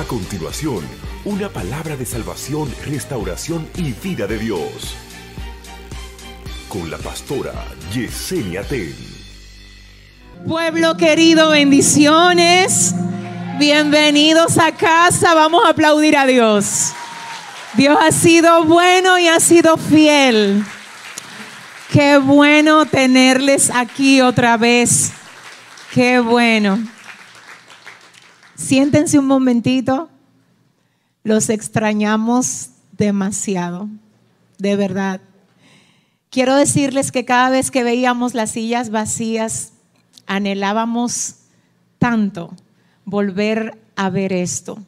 A continuación, una palabra de salvación, restauración y vida de Dios. Con la pastora Yesenia Ten. Pueblo querido, bendiciones. Bienvenidos a casa. Vamos a aplaudir a Dios. Dios ha sido bueno y ha sido fiel. Qué bueno tenerles aquí otra vez. Qué bueno. Siéntense un momentito. Los extrañamos demasiado, de verdad. Quiero decirles que cada vez que veíamos las sillas vacías, anhelábamos tanto volver a ver esto.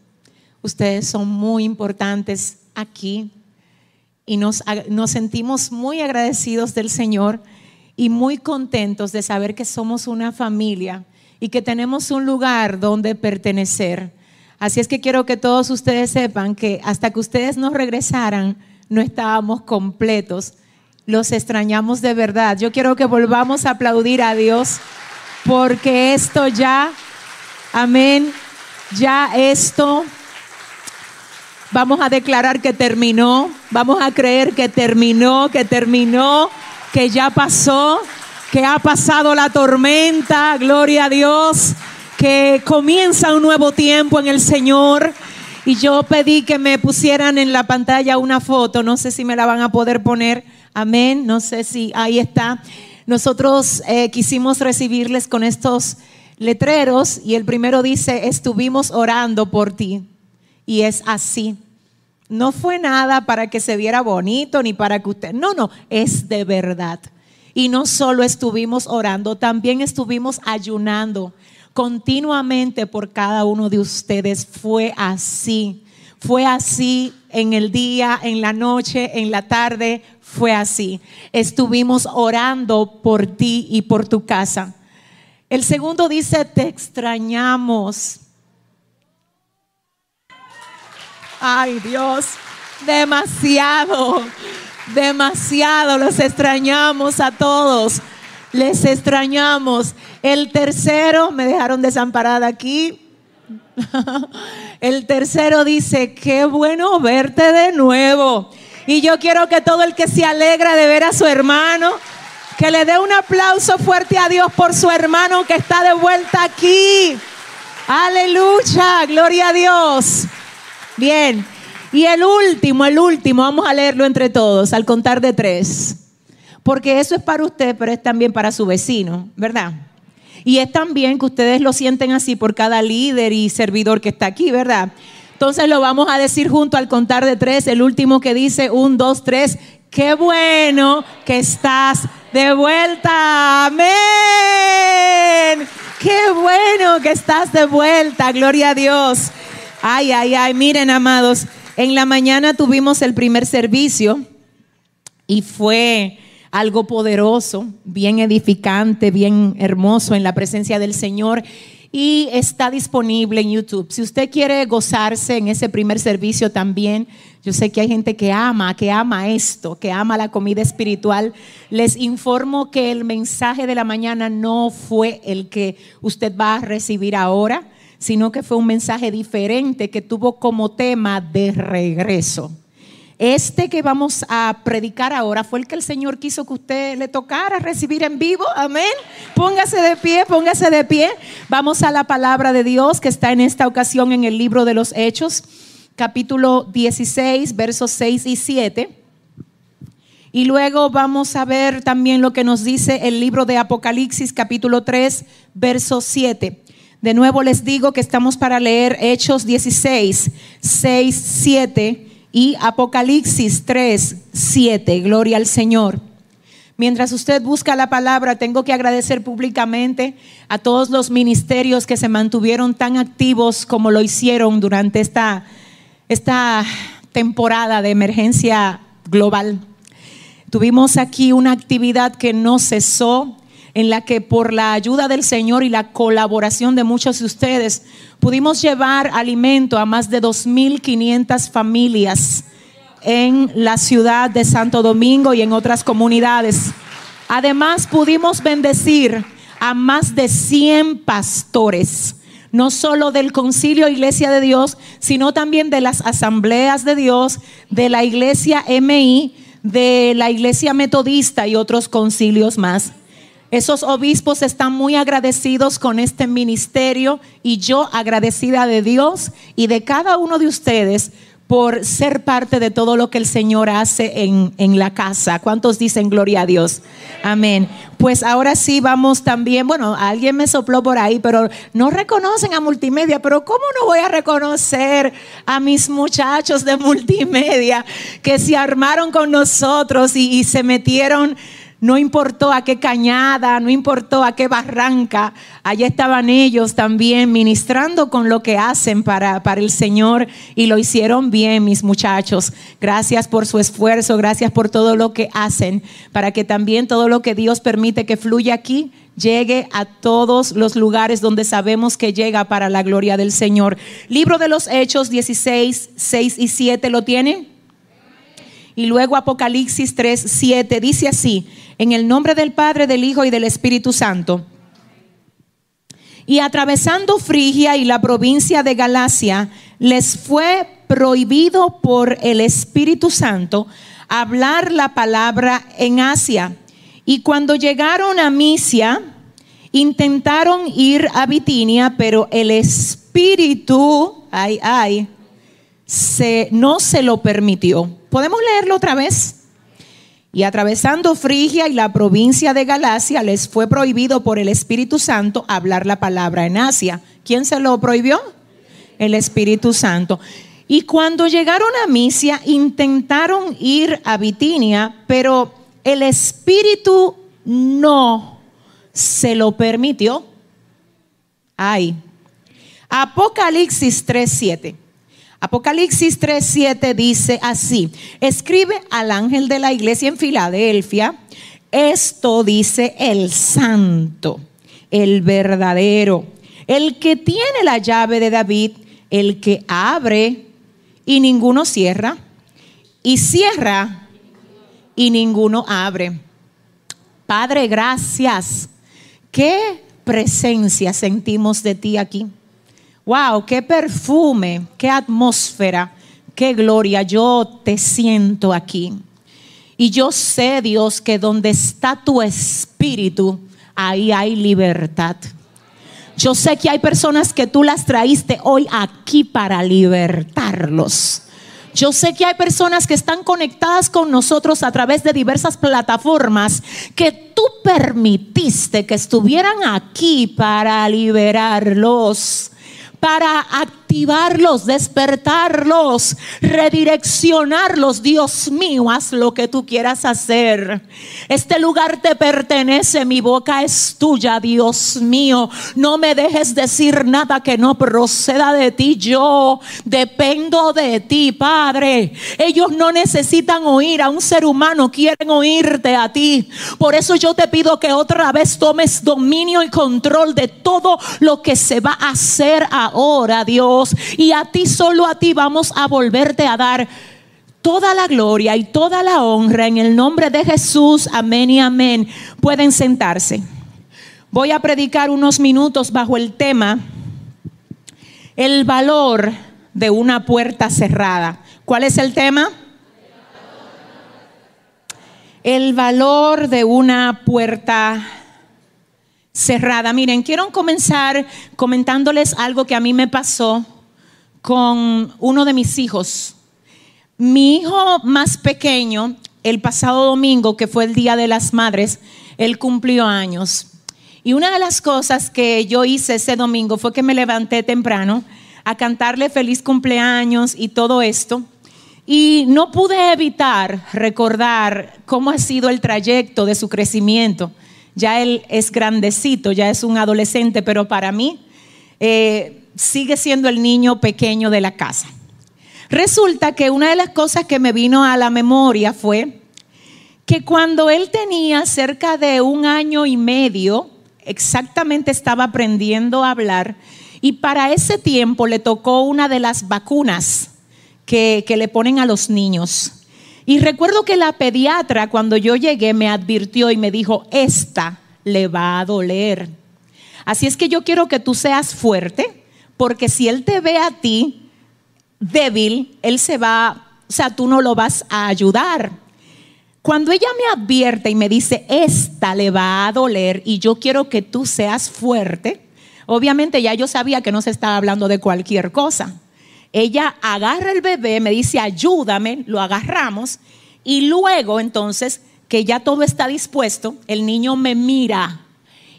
Ustedes son muy importantes aquí y nos, nos, sentimos muy agradecidos del Señor y muy contentos de saber que somos una familia y que tenemos un lugar donde pertenecer. Así es que quiero que todos ustedes sepan que hasta que ustedes nos regresaran, no estábamos completos. Los extrañamos de verdad. Yo quiero que volvamos a aplaudir a Dios porque esto ya, amén, ya esto, vamos a declarar que terminó, vamos a creer que terminó, que terminó, que ya pasó que ha pasado la tormenta, gloria a Dios, que comienza un nuevo tiempo en el Señor. Y yo pedí que me pusieran en la pantalla una foto, no sé si me la van a poder poner, amén, no sé si ahí está. Nosotros eh, quisimos recibirles con estos letreros y el primero dice, estuvimos orando por ti. Y es así. No fue nada para que se viera bonito ni para que usted, no, no, es de verdad. Y no solo estuvimos orando, también estuvimos ayunando continuamente por cada uno de ustedes. Fue así. Fue así en el día, en la noche, en la tarde. Fue así. Estuvimos orando por ti y por tu casa. El segundo dice, te extrañamos. Ay Dios, demasiado demasiado. Los extrañamos a todos. Les extrañamos. El tercero, me dejaron desamparada aquí. El tercero dice, qué bueno verte de nuevo. Y yo quiero que todo el que se alegra de ver a su hermano, que le dé un aplauso fuerte a Dios por su hermano que está de vuelta aquí. Aleluya, gloria a Dios. Bien, y el último, el último, vamos a leerlo entre todos, al contar de tres. Porque eso es para usted, pero es también para su vecino, ¿verdad? Y es también que ustedes lo sienten así por cada líder y servidor que está aquí, ¿verdad? Entonces lo vamos a decir junto al contar de tres, el último que dice un, dos, tres. Qué bueno que estás de vuelta. Amén. Qué bueno que estás de vuelta. Gloria a Dios. Ay, ay, ay. Miren, amados. En la mañana tuvimos el primer servicio y fue algo poderoso, bien edificante, bien hermoso en la presencia del Señor y está disponible en YouTube. Si usted quiere gozarse en ese primer servicio también, yo sé que hay gente que ama, que ama esto, que ama la comida espiritual. Les informo que el mensaje de la mañana no fue el que usted va a recibir ahora sino que fue un mensaje diferente que tuvo como tema de regreso. Este que vamos a predicar ahora fue el que el Señor quiso que usted le tocara recibir en vivo. Amén. Póngase de pie, póngase de pie. Vamos a la palabra de Dios que está en esta ocasión en el libro de los Hechos, capítulo 16, versos 6 y 7. Y luego vamos a ver también lo que nos dice el libro de Apocalipsis, capítulo 3, verso 7. De nuevo les digo que estamos para leer Hechos 16, 6, 7 y Apocalipsis 3, 7. Gloria al Señor. Mientras usted busca la palabra, tengo que agradecer públicamente a todos los ministerios que se mantuvieron tan activos como lo hicieron durante esta, esta temporada de emergencia global. Tuvimos aquí una actividad que no cesó en la que por la ayuda del Señor y la colaboración de muchos de ustedes pudimos llevar alimento a más de 2.500 familias en la ciudad de Santo Domingo y en otras comunidades. Además pudimos bendecir a más de 100 pastores no solo del concilio Iglesia de Dios, sino también de las asambleas de Dios, de la Iglesia MI, de la Iglesia Metodista y otros concilios más. Esos obispos están muy agradecidos con este ministerio y yo agradecida de Dios y de cada uno de ustedes por ser parte de todo lo que el Señor hace en, en, la casa. ¿Cuántos dicen gloria a Dios? Amén. Pues ahora sí vamos también, bueno, alguien me sopló por ahí, pero no reconocen a multimedia, pero ¿cómo no voy a reconocer a mis muchachos de multimedia que se armaron con nosotros y, y se metieron no importó a qué cañada, no importó a qué barranca, allá estaban ellos también ministrando con lo que hacen para, para el Señor y lo hicieron bien, mis muchachos. Gracias por su esfuerzo, gracias por todo lo que hacen, para que también todo lo que Dios permite que fluya aquí llegue a todos los lugares donde sabemos que llega para la gloria del Señor. Libro de los Hechos 16, 6 y 7, ¿lo tiene? Y luego Apocalipsis 3, 7 dice así, en el nombre del Padre, del Hijo y del Espíritu Santo. Y atravesando Frigia y la provincia de Galacia, les fue prohibido por el Espíritu Santo hablar la palabra en Asia. Y cuando llegaron a Misia, intentaron ir a Bitinia, pero el Espíritu, ay, ay, se, no se lo permitió. ¿Podemos leerlo otra vez? Y atravesando Frigia y la provincia de Galacia, les fue prohibido por el Espíritu Santo hablar la palabra en Asia. ¿Quién se lo prohibió? El Espíritu Santo. Y cuando llegaron a Misia, intentaron ir a Bitinia, pero el Espíritu no se lo permitió. Ay. Apocalipsis 3:7. Apocalipsis 3:7 dice así, escribe al ángel de la iglesia en Filadelfia, esto dice el santo, el verdadero, el que tiene la llave de David, el que abre y ninguno cierra, y cierra y ninguno abre. Padre, gracias. ¿Qué presencia sentimos de ti aquí? Wow, qué perfume, qué atmósfera, qué gloria. Yo te siento aquí. Y yo sé, Dios, que donde está tu espíritu, ahí hay libertad. Yo sé que hay personas que tú las traíste hoy aquí para libertarlos. Yo sé que hay personas que están conectadas con nosotros a través de diversas plataformas que tú permitiste que estuvieran aquí para liberarlos para activarlos, despertarlos, redireccionarlos. Dios mío, haz lo que tú quieras hacer. Este lugar te pertenece, mi boca es tuya, Dios mío. No me dejes decir nada que no proceda de ti. Yo dependo de ti, Padre. Ellos no necesitan oír a un ser humano, quieren oírte a ti. Por eso yo te pido que otra vez tomes dominio y control de todo lo que se va a hacer ahora, Dios. Y a ti, solo a ti vamos a volverte a dar toda la gloria y toda la honra en el nombre de Jesús. Amén y amén. Pueden sentarse. Voy a predicar unos minutos bajo el tema el valor de una puerta cerrada. ¿Cuál es el tema? El valor de una puerta cerrada. Miren, quiero comenzar comentándoles algo que a mí me pasó con uno de mis hijos. Mi hijo más pequeño, el pasado domingo, que fue el Día de las Madres, él cumplió años. Y una de las cosas que yo hice ese domingo fue que me levanté temprano a cantarle feliz cumpleaños y todo esto. Y no pude evitar recordar cómo ha sido el trayecto de su crecimiento ya él es grandecito, ya es un adolescente, pero para mí eh, sigue siendo el niño pequeño de la casa. Resulta que una de las cosas que me vino a la memoria fue que cuando él tenía cerca de un año y medio, exactamente estaba aprendiendo a hablar, y para ese tiempo le tocó una de las vacunas que, le ponen a los niños. Y recuerdo que la pediatra cuando yo llegué me advirtió y me dijo, esta le va a doler. Así es que yo quiero que tú seas fuerte, porque si él te ve a ti débil, él se va, o sea, tú no lo vas a ayudar. Cuando ella me advierte y me dice, esta le va a doler y yo quiero que tú seas fuerte, obviamente ya yo sabía que no se estaba hablando de cualquier cosa. Ella agarra el bebé, me dice, ayúdame, lo agarramos y luego entonces que ya todo está dispuesto, el niño me mira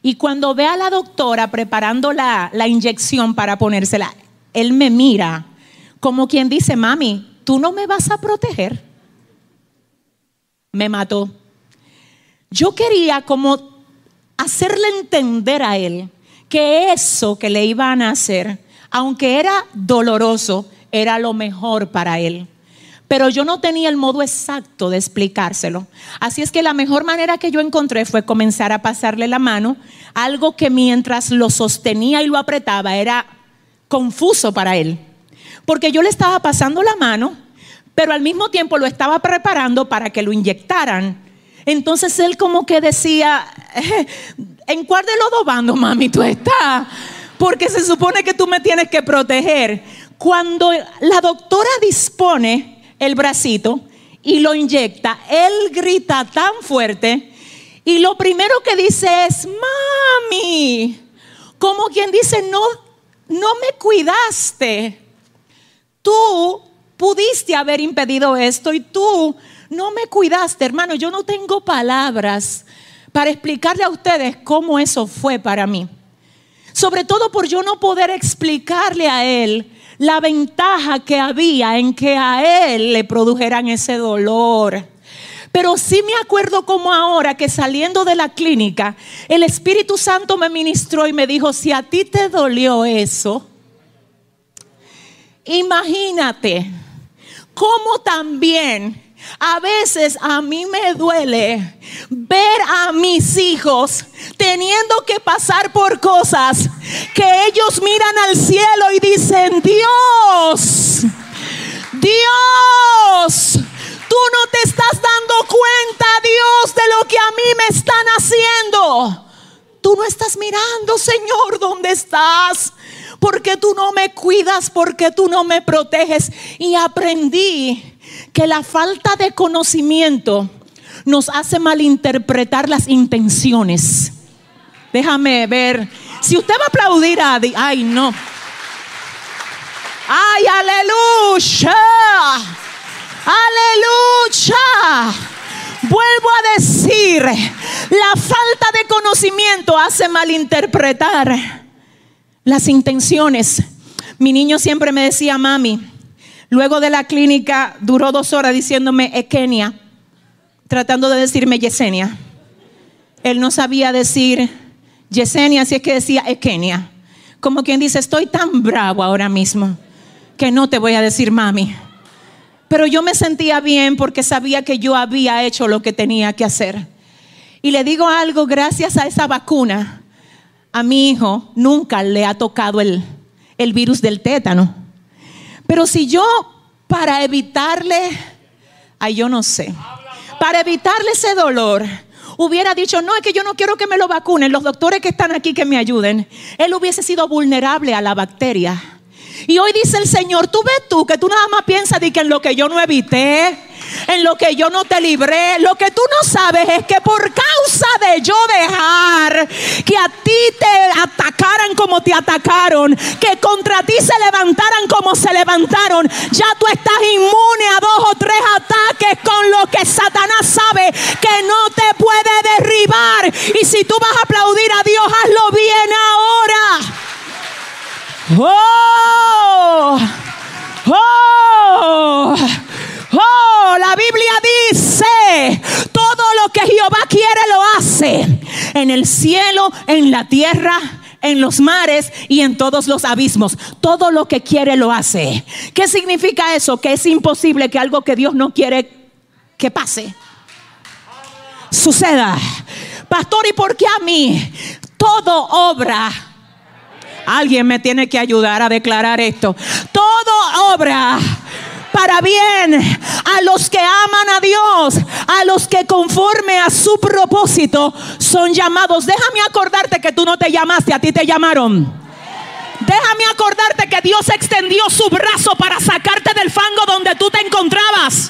y cuando ve a la doctora preparando la, la inyección para ponérsela, él me mira como quien dice, mami, tú no me vas a proteger me mató. Yo quería como hacerle entender a él que eso que le iban a hacer, aunque era doloroso, era lo mejor para él. Pero yo no tenía el modo exacto de explicárselo. Así es que la mejor manera que yo encontré fue comenzar a pasarle la mano, algo que mientras lo sostenía y lo apretaba era confuso para él. Porque yo le estaba pasando la mano pero al mismo tiempo lo estaba preparando para que lo inyectaran. Entonces él como que decía, ¿en cuál de los dos bandos, mami, tú estás? Porque se supone que tú me tienes que proteger. Cuando la doctora dispone el bracito y lo inyecta, él grita tan fuerte y lo primero que dice es, mami, como quien dice, no, no me cuidaste. Tú pudiste haber impedido esto y tú no me cuidaste, hermano. Yo no tengo palabras para explicarle a ustedes cómo eso fue para mí. Sobre todo por yo no poder explicarle a él la ventaja que había en que a él le produjeran ese dolor. Pero sí me acuerdo como ahora que saliendo de la clínica, el Espíritu Santo me ministró y me dijo, si a ti te dolió eso, imagínate como también a veces a mí me duele ver a mis hijos teniendo que pasar por cosas que ellos miran al cielo y dicen, Dios, Dios, tú no te estás dando cuenta, Dios, de lo que a mí me están haciendo. Tú no estás mirando, Señor, ¿dónde estás? porque tú no me cuidas, porque tú no me proteges. Y aprendí que la falta de conocimiento nos hace malinterpretar las intenciones. Déjame ver. Si usted va a aplaudir a... Ay, no. Ay, aleluya. Aleluya. Vuelvo a decir, la falta de conocimiento hace malinterpretar las intenciones. Mi niño siempre me decía, mami, luego de la clínica duró dos horas diciéndome Ekenia, tratando de decirme Yesenia. Él no sabía decir Yesenia, así es que decía Ekenia. Como quien dice, estoy tan bravo ahora mismo que no te voy a decir mami. Pero yo me sentía bien porque sabía que yo había hecho lo que tenía que hacer. Y le digo algo, gracias a esa vacuna, a mi hijo nunca le ha tocado el, el virus del tétano. Pero si yo, para evitarle, ay, yo no sé, para evitarle ese dolor, hubiera dicho, no, es que yo no quiero que me lo vacunen, los doctores que están aquí que me ayuden, él hubiese sido vulnerable a la bacteria. Y hoy dice el Señor, tú ves tú que tú nada más piensas de que en lo que yo no evité, en lo que yo no te libré. Lo que tú no sabes es que por causa de yo dejar que a ti te atacaran como te atacaron, que contra ti se levantaran como se levantaron, ya tú estás inmune a dos o tres ataques con lo que Satanás sabe que no te puede derribar. Y si tú vas a aplaudir a Dios, hazlo bien ahora. ¡Oh! ¡Oh! Oh, la Biblia dice, todo lo que Jehová quiere lo hace. En el cielo, en la tierra, en los mares y en todos los abismos. Todo lo que quiere lo hace. ¿Qué significa eso? Que es imposible que algo que Dios no quiere que pase suceda. Pastor, ¿y por qué a mí? Todo obra. Alguien me tiene que ayudar a declarar esto. Todo obra para bien a los que aman a Dios, a los que conforme a su propósito son llamados. Déjame acordarte que tú no te llamaste, a ti te llamaron. Déjame acordarte que Dios extendió su brazo para sacarte del fango donde tú te encontrabas.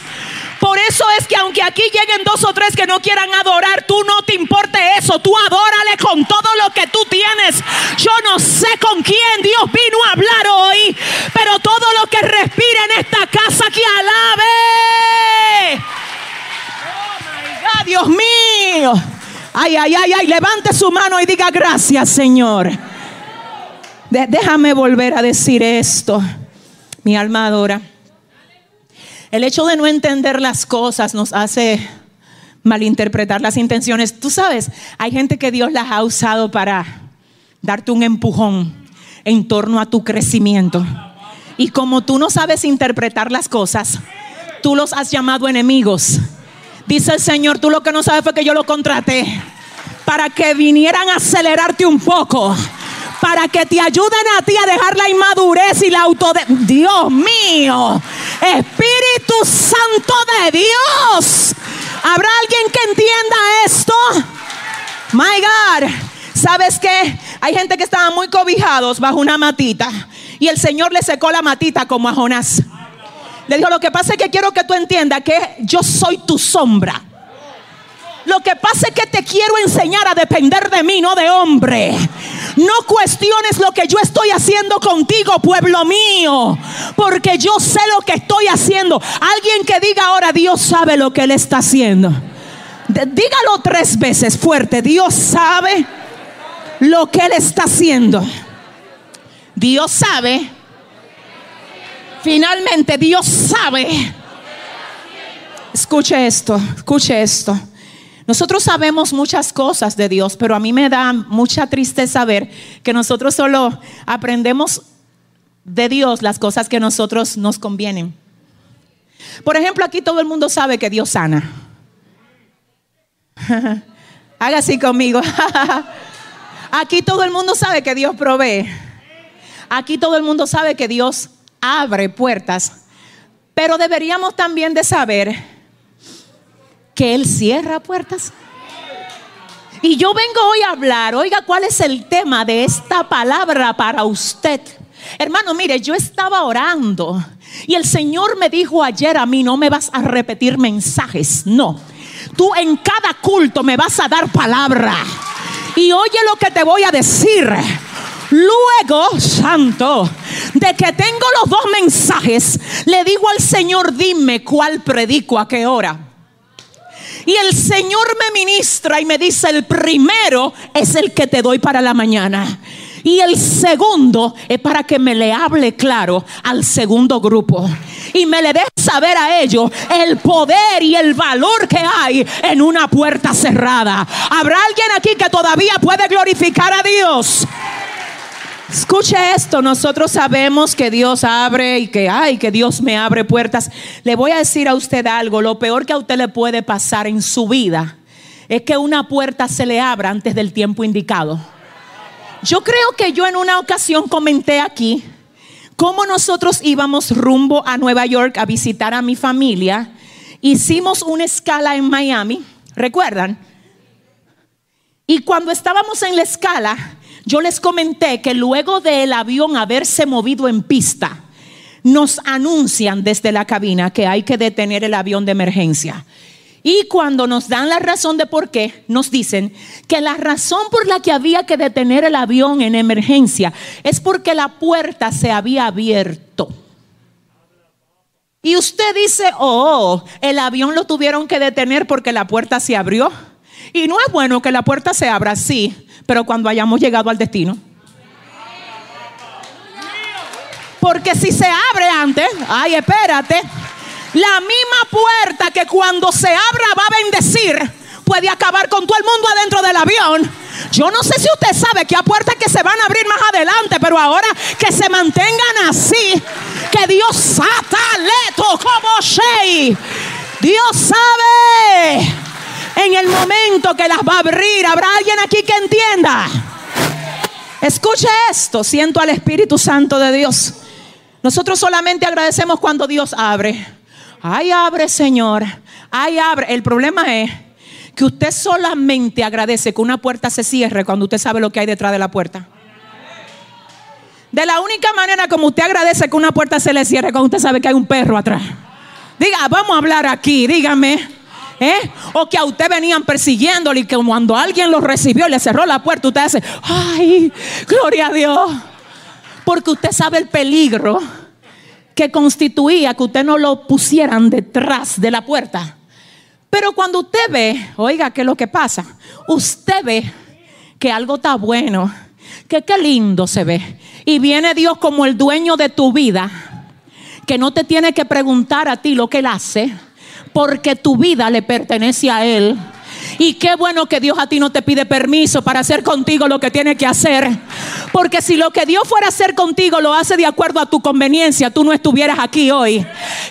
Por eso es que aunque aquí lleguen dos o tres que no quieran adorar, tú no te importe eso. Tú adórale con todo lo que tú tienes. Yo no sé con quién Dios vino a hablar hoy, pero todo lo que respire en esta casa que alabe. Oh Dios mío. Ay, ay, ay, ay, levante su mano y diga gracias, Señor. déjame volver a decir esto. Mi alma adora. El hecho de no entender las cosas nos hace malinterpretar las intenciones. Tú sabes, hay gente que Dios las ha usado para darte un empujón en torno a tu crecimiento. Y como tú no sabes interpretar las cosas, tú los has llamado enemigos. Dice el Señor, tú lo que no sabes fue que yo lo contraté para que vinieran a acelerarte un poco para que te ayuden a ti a dejar la inmadurez y la auto Dios mío, Santo de Dios. ¿Habrá alguien que entienda esto? My God. ¿Sabes qué? Hay gente que estaba muy cobijados bajo una matita y el Señor le secó la matita como a Jonás. Le dijo, lo que pasa es que quiero que tú entiendas que yo soy tu sombra. Lo que pasa es que te quiero enseñar a depender de mí, no de hombre. No cuestiones lo que yo estoy haciendo contigo, pueblo mío, porque yo sé lo que estoy haciendo. Alguien que diga ahora, Dios sabe lo que Él está haciendo. Dígalo tres veces fuerte, Dios sabe lo que Él está haciendo. Dios sabe. Finalmente, Dios sabe. Escuche esto, escuche esto. Nosotros sabemos muchas cosas de Dios, pero a mí me da mucha tristeza ver que nosotros solo aprendemos de Dios las cosas que a nosotros nos convienen. Por ejemplo, aquí todo el mundo sabe que Dios sana. Haga así conmigo. aquí todo el mundo sabe que Dios provee. Aquí todo el mundo sabe que Dios abre puertas. Pero deberíamos también de saber que Él cierra puertas. Y yo vengo hoy a hablar, oiga, ¿cuál es el tema de esta palabra para usted? Hermano, mire, yo estaba orando y el Señor me dijo ayer a mí, no me vas a repetir mensajes, no. Tú en cada culto me vas a dar palabra. Y oye lo que te voy a decir. Luego, santo, de que tengo los dos mensajes, le digo al Señor, dime cuál predico a qué hora. Y el Señor me ministra y me dice, el primero es el que te doy para la mañana. Y el segundo es para que me le hable claro al segundo grupo. Y me le dé saber a ellos el poder y el valor que hay en una puerta cerrada. ¿Habrá alguien aquí que todavía puede glorificar a Dios? Escuche esto, nosotros sabemos que Dios abre y que ay, que Dios me abre puertas. Le voy a decir a usted algo, lo peor que a usted le puede pasar en su vida es que una puerta se le abra antes del tiempo indicado. Yo creo que yo en una ocasión comenté aquí cómo nosotros íbamos rumbo a Nueva York a visitar a mi familia. Hicimos una escala en Miami, ¿recuerdan? Y cuando estábamos en la escala, yo les comenté que luego del avión haberse movido en pista, nos anuncian desde la cabina que hay que detener el avión de emergencia. Y cuando nos dan la razón de por qué, nos dicen que la razón por la que había que detener el avión en emergencia es porque la puerta se había abierto. Y usted dice, oh, el avión lo tuvieron que detener porque la puerta se abrió. Y no es bueno que la puerta se abra así, pero cuando hayamos llegado al destino. Porque si se abre antes, ay, espérate, la misma puerta que cuando se abra va a bendecir, puede acabar con todo el mundo adentro del avión. Yo no sé si usted sabe que hay puertas que se van a abrir más adelante, pero ahora que se mantengan así, que Dios sataleto como Shea. Dios sabe en el momento que las va a abrir. ¿Habrá alguien aquí que entienda? Escuche esto, siento al Espíritu Santo de Dios. Nosotros solamente agradecemos cuando Dios abre. Ay, abre, Señor. Ay, abre. El problema es que usted solamente agradece que una puerta se cierre cuando usted sabe lo que hay detrás de la puerta. De la única manera como usted agradece que una puerta se le cierre cuando usted sabe que hay un perro atrás. Diga, vamos a hablar aquí, dígame. ¿Eh? O que a usted venían persiguiéndole y que cuando alguien lo recibió y le cerró la puerta, usted hace, ay, gloria a Dios. Porque usted sabe el peligro que constituía que usted no lo pusieran detrás de la puerta. Pero cuando usted ve, oiga, ¿qué es lo que pasa? Usted ve que algo está bueno, que qué lindo se ve. Y viene Dios como el dueño de tu vida, que no te tiene que preguntar a ti lo que Él hace, porque tu vida le pertenece a Él. Y qué bueno que Dios a ti no te pide permiso para hacer contigo lo que tiene que hacer. Porque si lo que Dios fuera a hacer contigo lo hace de acuerdo a tu conveniencia, tú no estuvieras aquí hoy.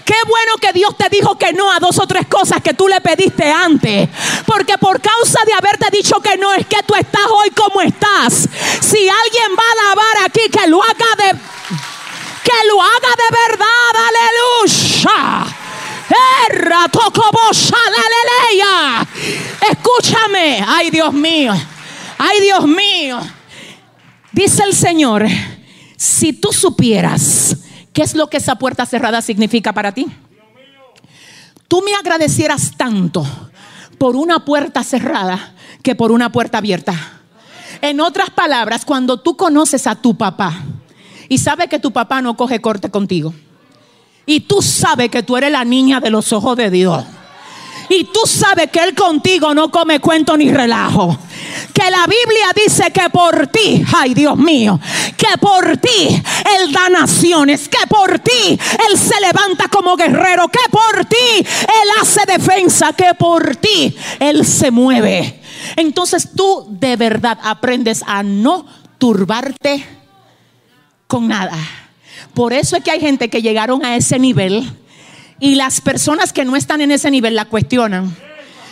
Qué bueno que Dios te dijo que no a dos o tres cosas que tú le pediste antes. Porque por causa de haberte dicho que no es que tú estás hoy como estás. Si alguien va a alabar aquí, que lo haga de... Que lo haga de verdad, aleluya. Escúchame. Ay, Dios mío. Ay, Dios mío. Dice el Señor, si tú supieras qué es lo que esa puerta cerrada significa para ti, tú me agradecieras tanto por una puerta cerrada que por una puerta abierta. En otras palabras, cuando tú conoces a tu papá y sabes que tu papá no coge corte contigo, y tú sabes que tú eres la niña de los ojos de Dios. Y tú sabes que Él contigo no come cuento ni relajo. Que la Biblia dice que por ti, ay Dios mío, que por ti Él da naciones, que por ti Él se levanta como guerrero, que por ti Él hace defensa, que por ti Él se mueve. Entonces tú de verdad aprendes a no turbarte con nada. Por eso es que hay gente que llegaron a ese nivel y las personas que no están en ese nivel la cuestionan.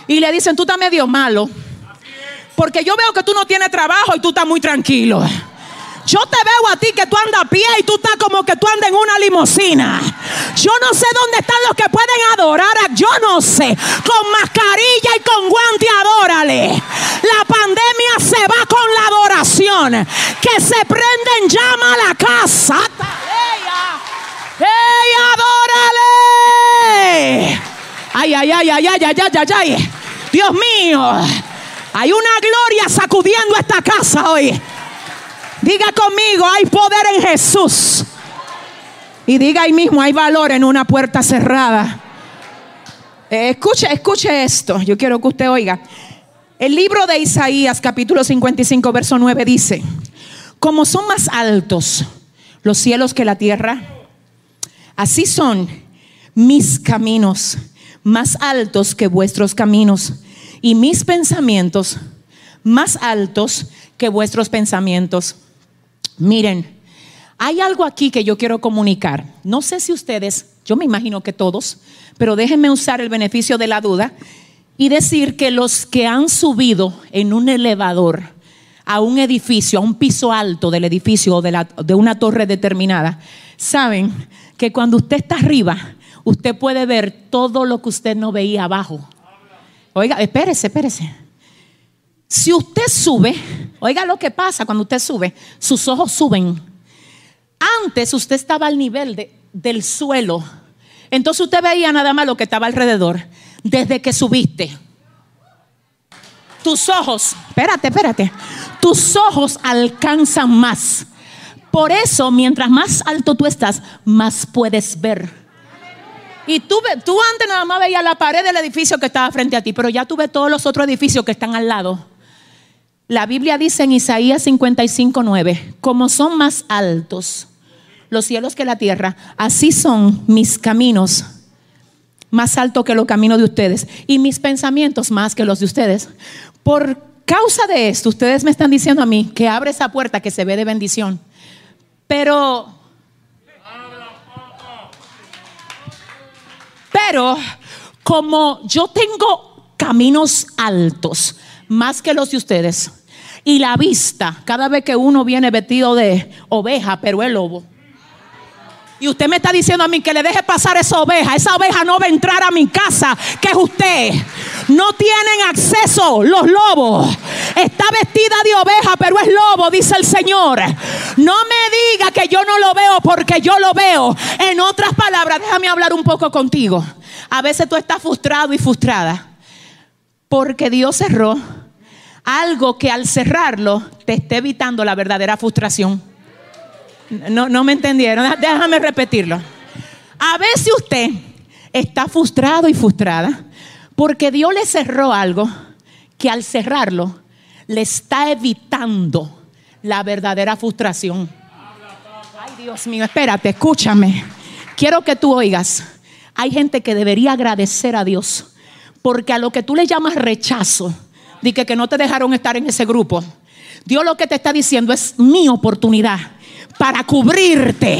Y le dicen, tú estás medio malo. Porque yo veo que tú no tienes trabajo y tú estás muy tranquilo. Yo te veo a ti que tú andas a pie y tú estás como que tú andas en una limusina. Yo no sé dónde están los que pueden adorar. Yo no sé. Con mascarilla y con guante, adórale. La pandemia se va con la adoración. Que se prende en llama la casa. ¡Ey, adórale! Ay, ay, ay, ay, ay, ay, ay, ay, ay. Dios mío. Hay una gloria sacudiendo esta casa hoy. Diga conmigo, hay poder en Jesús. Y diga ahí mismo, hay valor en una puerta cerrada. Eh, escuche, escuche esto. Yo quiero que usted oiga. El libro de Isaías, capítulo 55, verso 9 dice, como son más altos los cielos que la tierra, así son mis caminos más altos que vuestros caminos y mis pensamientos más altos que vuestros pensamientos. Miren, hay algo aquí que yo quiero comunicar. No sé si ustedes, yo me imagino que todos, pero déjenme usar el beneficio de la duda y decir que los que han subido en un elevador a un edificio, a un piso alto del edificio o de, una torre determinada, saben que cuando usted está arriba, usted puede ver todo lo que usted no veía abajo. Oiga, espérese, espérese. Si usted sube, oiga lo que pasa cuando usted sube, sus ojos suben. Antes usted estaba al nivel del suelo. Entonces usted veía nada más lo que estaba alrededor. Desde que subiste. Tus ojos, espérate, espérate. Tus ojos alcanzan más. Por eso, mientras más alto tú estás, más puedes ver. Y tú, tú antes nada más veías la pared del edificio que estaba frente a ti, pero ya tú ves todos los otros edificios que están al lado. La Biblia dice en Isaías 55, 9, como son más altos los cielos que la tierra, así son mis caminos más altos que los caminos de ustedes y mis pensamientos más que los de ustedes. Por causa de esto, ustedes me están diciendo a mí que abre esa puerta que se ve de bendición. Pero, pero como yo tengo caminos altos más que los de ustedes, y la vista, cada vez que uno viene vestido de oveja, pero es lobo. Y usted me está diciendo a mí que le deje pasar esa oveja. Esa oveja no va a entrar a mi casa, que es usted. No tienen acceso los lobos. Está vestida de oveja, pero es lobo, dice el Señor. No me diga que yo no lo veo porque yo lo veo. En otras palabras, déjame hablar un poco contigo. A veces tú estás frustrado y frustrada porque Dios cerró algo que al cerrarlo te esté evitando la verdadera frustración. No, no me entendieron. Déjame repetirlo. A veces usted está frustrado y frustrada porque Dios le cerró algo que al cerrarlo le está evitando la verdadera frustración. Ay, Dios mío, espérate, escúchame. Quiero que tú oigas. Hay gente que debería agradecer a Dios porque a lo que tú le llamas rechazo, de que, no te dejaron estar en ese grupo, Dios lo que te está diciendo es mi oportunidad para cubrirte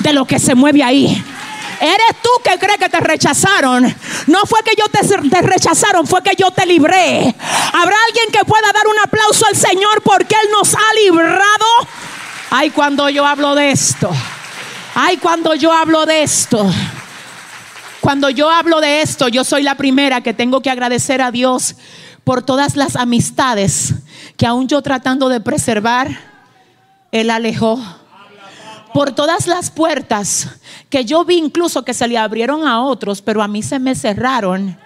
de lo que se mueve ahí. Eres tú que crees que te rechazaron. No fue que yo te, rechazaron, fue que yo te libré. ¿Habrá alguien que pueda dar un aplauso al Señor porque Él nos ha librado? Ay, cuando yo hablo de esto. Ay, cuando yo hablo de esto. Cuando yo hablo de esto, yo soy la primera que tengo que agradecer a Dios por todas las amistades que aún yo tratando de preservar, Él alejó. Por todas las puertas que yo vi incluso que se le abrieron a otros, pero a mí se me cerraron.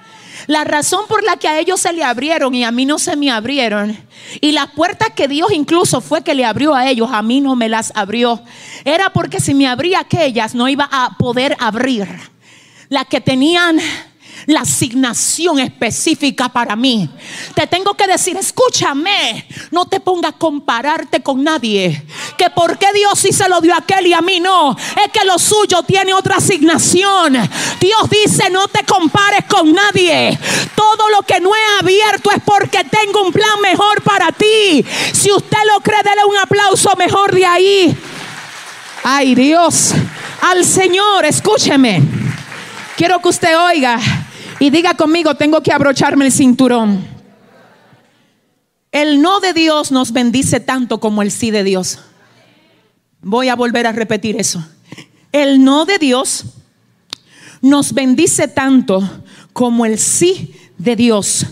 La razón por la que a ellos se le abrieron y a mí no se me abrieron, y la puerta que Dios incluso fue que le abrió a ellos, a mí no me las abrió, era porque si me abría aquellas no iba a poder abrir. Las que tenían la asignación específica para mí. Te tengo que decir, escúchame, no te pongas a compararte con nadie. Que por qué Dios sí se lo dio a aquel y a mí no. Es que lo suyo tiene otra asignación. Dios dice, no te compares con nadie. Todo lo que no he abierto es porque tengo un plan mejor para ti. Si usted lo cree, dele un aplauso mejor de ahí. Ay Dios, al Señor, escúcheme. Quiero que usted oiga y diga conmigo, tengo que abrocharme el cinturón. El no de Dios nos bendice tanto como el sí de Dios. Voy a volver a repetir eso. El no de Dios nos bendice tanto como el sí de Dios.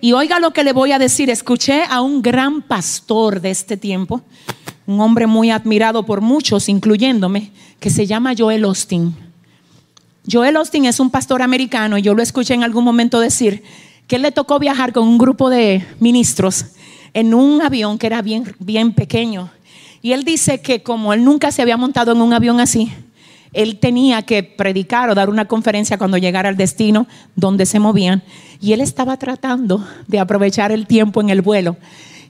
Y oiga lo que le voy a decir. Escuché a un gran pastor de este tiempo, un hombre muy admirado por muchos, incluyéndome, que se llama Joel Austin. Joel Austin es un pastor americano y yo lo escuché en algún momento decir que él le tocó viajar con un grupo de ministros en un avión que era bien, bien pequeño. Y él dice que como él nunca se había montado en un avión así, él tenía que predicar o dar una conferencia cuando llegara al destino donde se movían. Y él estaba tratando de aprovechar el tiempo en el vuelo.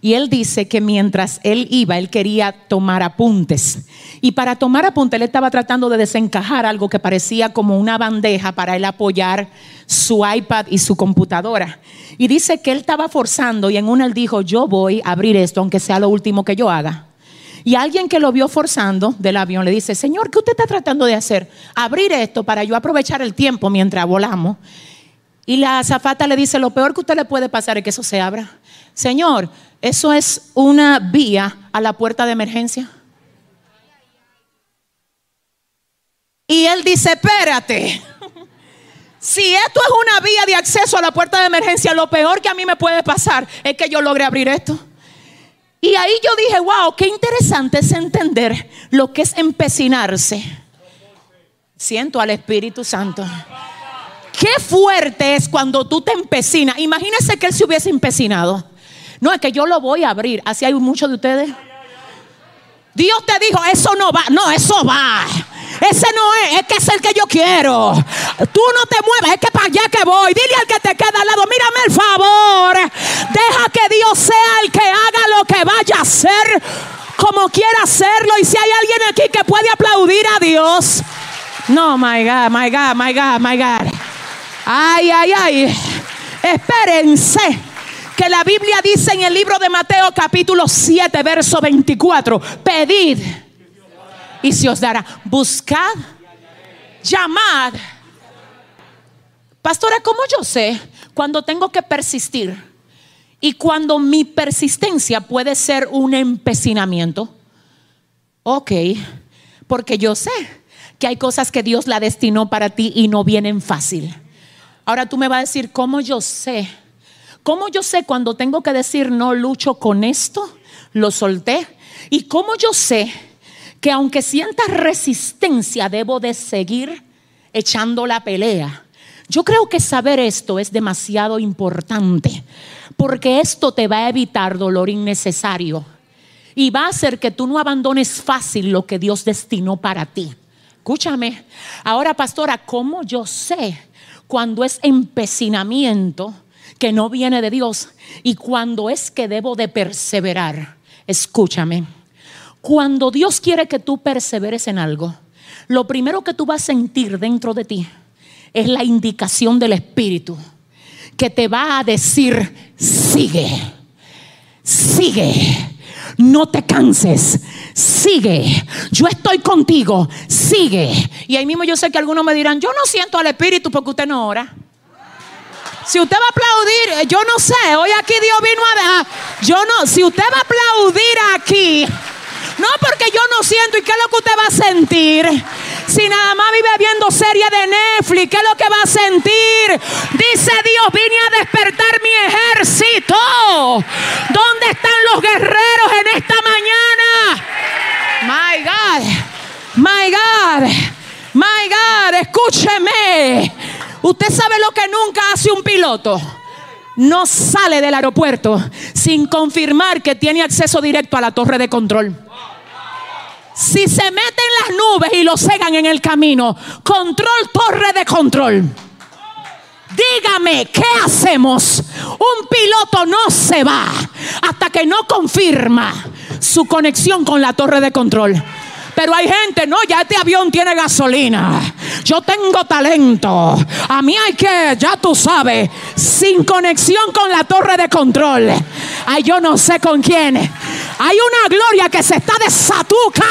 Y él dice que mientras él iba, él quería tomar apuntes. Y para tomar apuntes, él estaba tratando de desencajar algo que parecía como una bandeja para él apoyar su iPad y su computadora. Y dice que él estaba forzando y en una él dijo, yo voy a abrir esto, aunque sea lo último que yo haga. Y alguien que lo vio forzando del avión le dice, Señor, ¿qué usted está tratando de hacer? Abrir esto para yo aprovechar el tiempo mientras volamos. Y la azafata le dice, lo peor que usted le puede pasar es que eso se abra. Señor, eso es una vía a la puerta de emergencia. Y él dice, espérate. Si esto es una vía de acceso a la puerta de emergencia, lo peor que a mí me puede pasar es que yo logre abrir esto. Y ahí yo dije, wow, qué interesante es entender lo que es empecinarse. Siento al Espíritu Santo. Qué fuerte es cuando tú te empecinas. Imagínese que él se hubiese empecinado. No, es que yo lo voy a abrir. Así hay muchos de ustedes. Dios te dijo, eso no va. No, eso va. Ese no es, es que es el que yo quiero. Tú no te muevas, es que para allá que voy. Dile al que te queda al lado, mírame el favor. Deja que Dios sea el que haga lo que vaya a hacer como quiera hacerlo. Y si hay alguien aquí que puede aplaudir a Dios. No, my God, my God, my God, my God. Ay, ay, ay. Espérense la Biblia dice en el libro de Mateo capítulo 7, verso 24, pedid y se os dará, buscad, llamad. Pastora, ¿cómo yo sé cuando tengo que persistir? Y cuando mi persistencia puede ser un empecinamiento. Ok, porque yo sé que hay cosas que Dios la destinó para ti y no vienen fácil. Ahora tú me vas a decir, ¿cómo yo sé? ¿Cómo yo sé cuando tengo que decir no lucho con esto? Lo solté. ¿Y cómo yo sé que aunque sienta resistencia debo de seguir echando la pelea? Yo creo que saber esto es demasiado importante porque esto te va a evitar dolor innecesario y va a hacer que tú no abandones fácil lo que Dios destinó para ti. Escúchame. Ahora, pastora, ¿cómo yo sé cuando es empecinamiento que no viene de Dios y cuando es que debo de perseverar? Escúchame. Cuando Dios quiere que tú perseveres en algo, lo primero que tú vas a sentir dentro de ti es la indicación del Espíritu que te va a decir, sigue, sigue, no te canses, sigue, yo estoy contigo, sigue. Y ahí mismo yo sé que algunos me dirán, yo no siento al Espíritu porque usted no ora. Si usted va a aplaudir, yo no sé, hoy aquí Dios vino a dejar, yo no, si usted va a aplaudir aquí, no porque yo no siento y qué es lo que usted va a sentir. Si nada más vive viendo serie de Netflix, ¿qué es lo que va a sentir? Dice Dios, vine a despertar mi ejército. ¿Dónde están los guerreros en esta mañana? My God, my God, my God, escúcheme. Usted sabe lo que nunca hace un piloto no sale del aeropuerto sin confirmar que tiene acceso directo a la torre de control. Si se meten las nubes y lo cegan en el camino, control, torre de control. Dígame, ¿qué hacemos? Un piloto no se va hasta que no confirma su conexión con la torre de control. Pero hay gente, no, ya este avión tiene gasolina. Yo tengo talento. A mí hay que, ya tú sabes, sin conexión con la torre de control. Ay, yo no sé con quién. Hay una gloria que se está desatuca.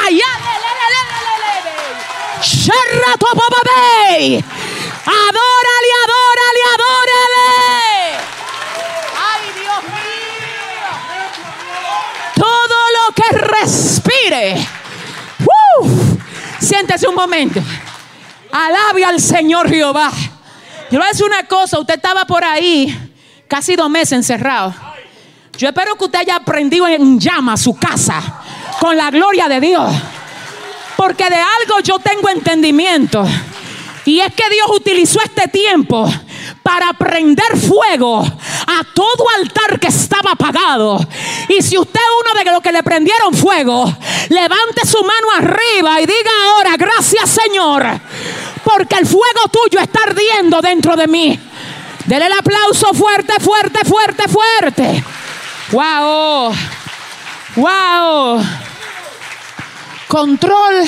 Adórale, adórale, adórale. Ay, Dios mío. Todo lo que respire Siéntese un momento. Alabe al Señor Jehová. Yo le voy a decir una cosa, usted estaba por ahí casi dos meses encerrado. Yo espero que usted haya aprendido en llama su casa con la gloria de Dios. Porque de algo yo tengo entendimiento. Y es que Dios utilizó este tiempo para prender fuego a todo altar que estaba apagado. Y si usted es uno de los que le prendieron fuego, levante su mano arriba y diga ahora, gracias Señor, porque el fuego tuyo está ardiendo dentro de mí. Dele el aplauso fuerte, fuerte, fuerte, fuerte. Wow. Wow. Control,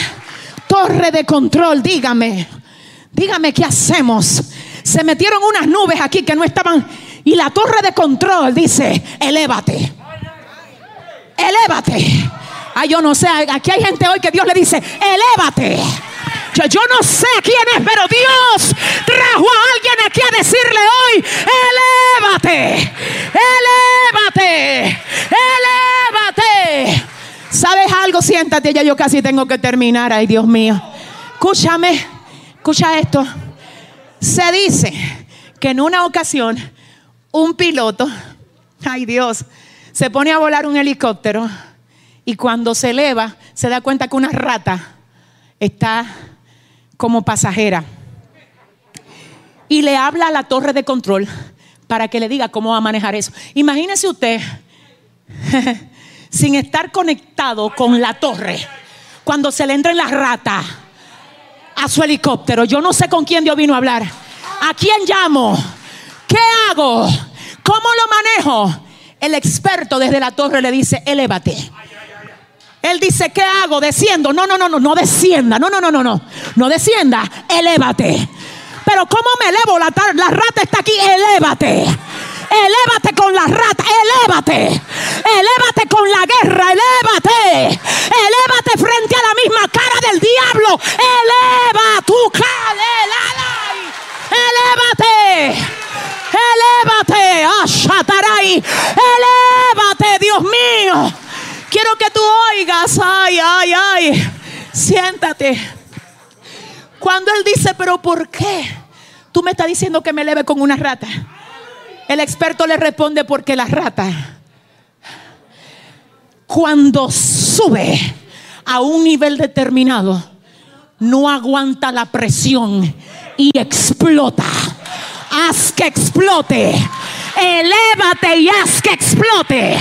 torre de control, dígame. Dígame qué hacemos. Se metieron unas nubes aquí que no estaban. Y la torre de control dice, elévate. Elévate. Ay, yo no sé, aquí hay gente hoy que Dios le dice, elévate. Yo, yo, no sé quién es, pero Dios trajo a alguien aquí a decirle hoy, elévate, elévate, elévate. ¿Sabes algo? Siéntate, ya yo casi tengo que terminar. Ay, Dios mío. Escúchame. Escucha esto. Se dice que en una ocasión un piloto, ay Dios, se pone a volar un helicóptero y cuando se eleva se da cuenta que una rata está como pasajera. Y le habla a la torre de control para que le diga cómo va a manejar eso. Imagínese usted sin estar conectado con la torre cuando se le entra en la rata a su helicóptero. Yo no sé con quién Dios vino a hablar. ¿A quién llamo? ¿Qué hago? ¿Cómo lo manejo? El experto desde la torre le dice, elévate. Él dice, ¿qué hago? Desciendo. No, no, no, no, no descienda. No, no, no, no, no. No descienda. Elévate. Pero ¿cómo me elevo? La, la rata está aquí. Elévate. Elévate con la rata, elévate. Elévate con la guerra, elévate. Elévate frente a la misma cara del diablo. Eleva tu Elévate. Elévate. Ashataray. Elévate, Dios mío. Quiero que tú oigas. Ay, ay, ay. Siéntate. Cuando él dice, pero ¿por qué? Tú me estás diciendo que me eleve con una rata. El experto le responde porque la rata, cuando sube a un nivel determinado, no aguanta la presión y explota. Haz que explote. Elévate y haz que explote.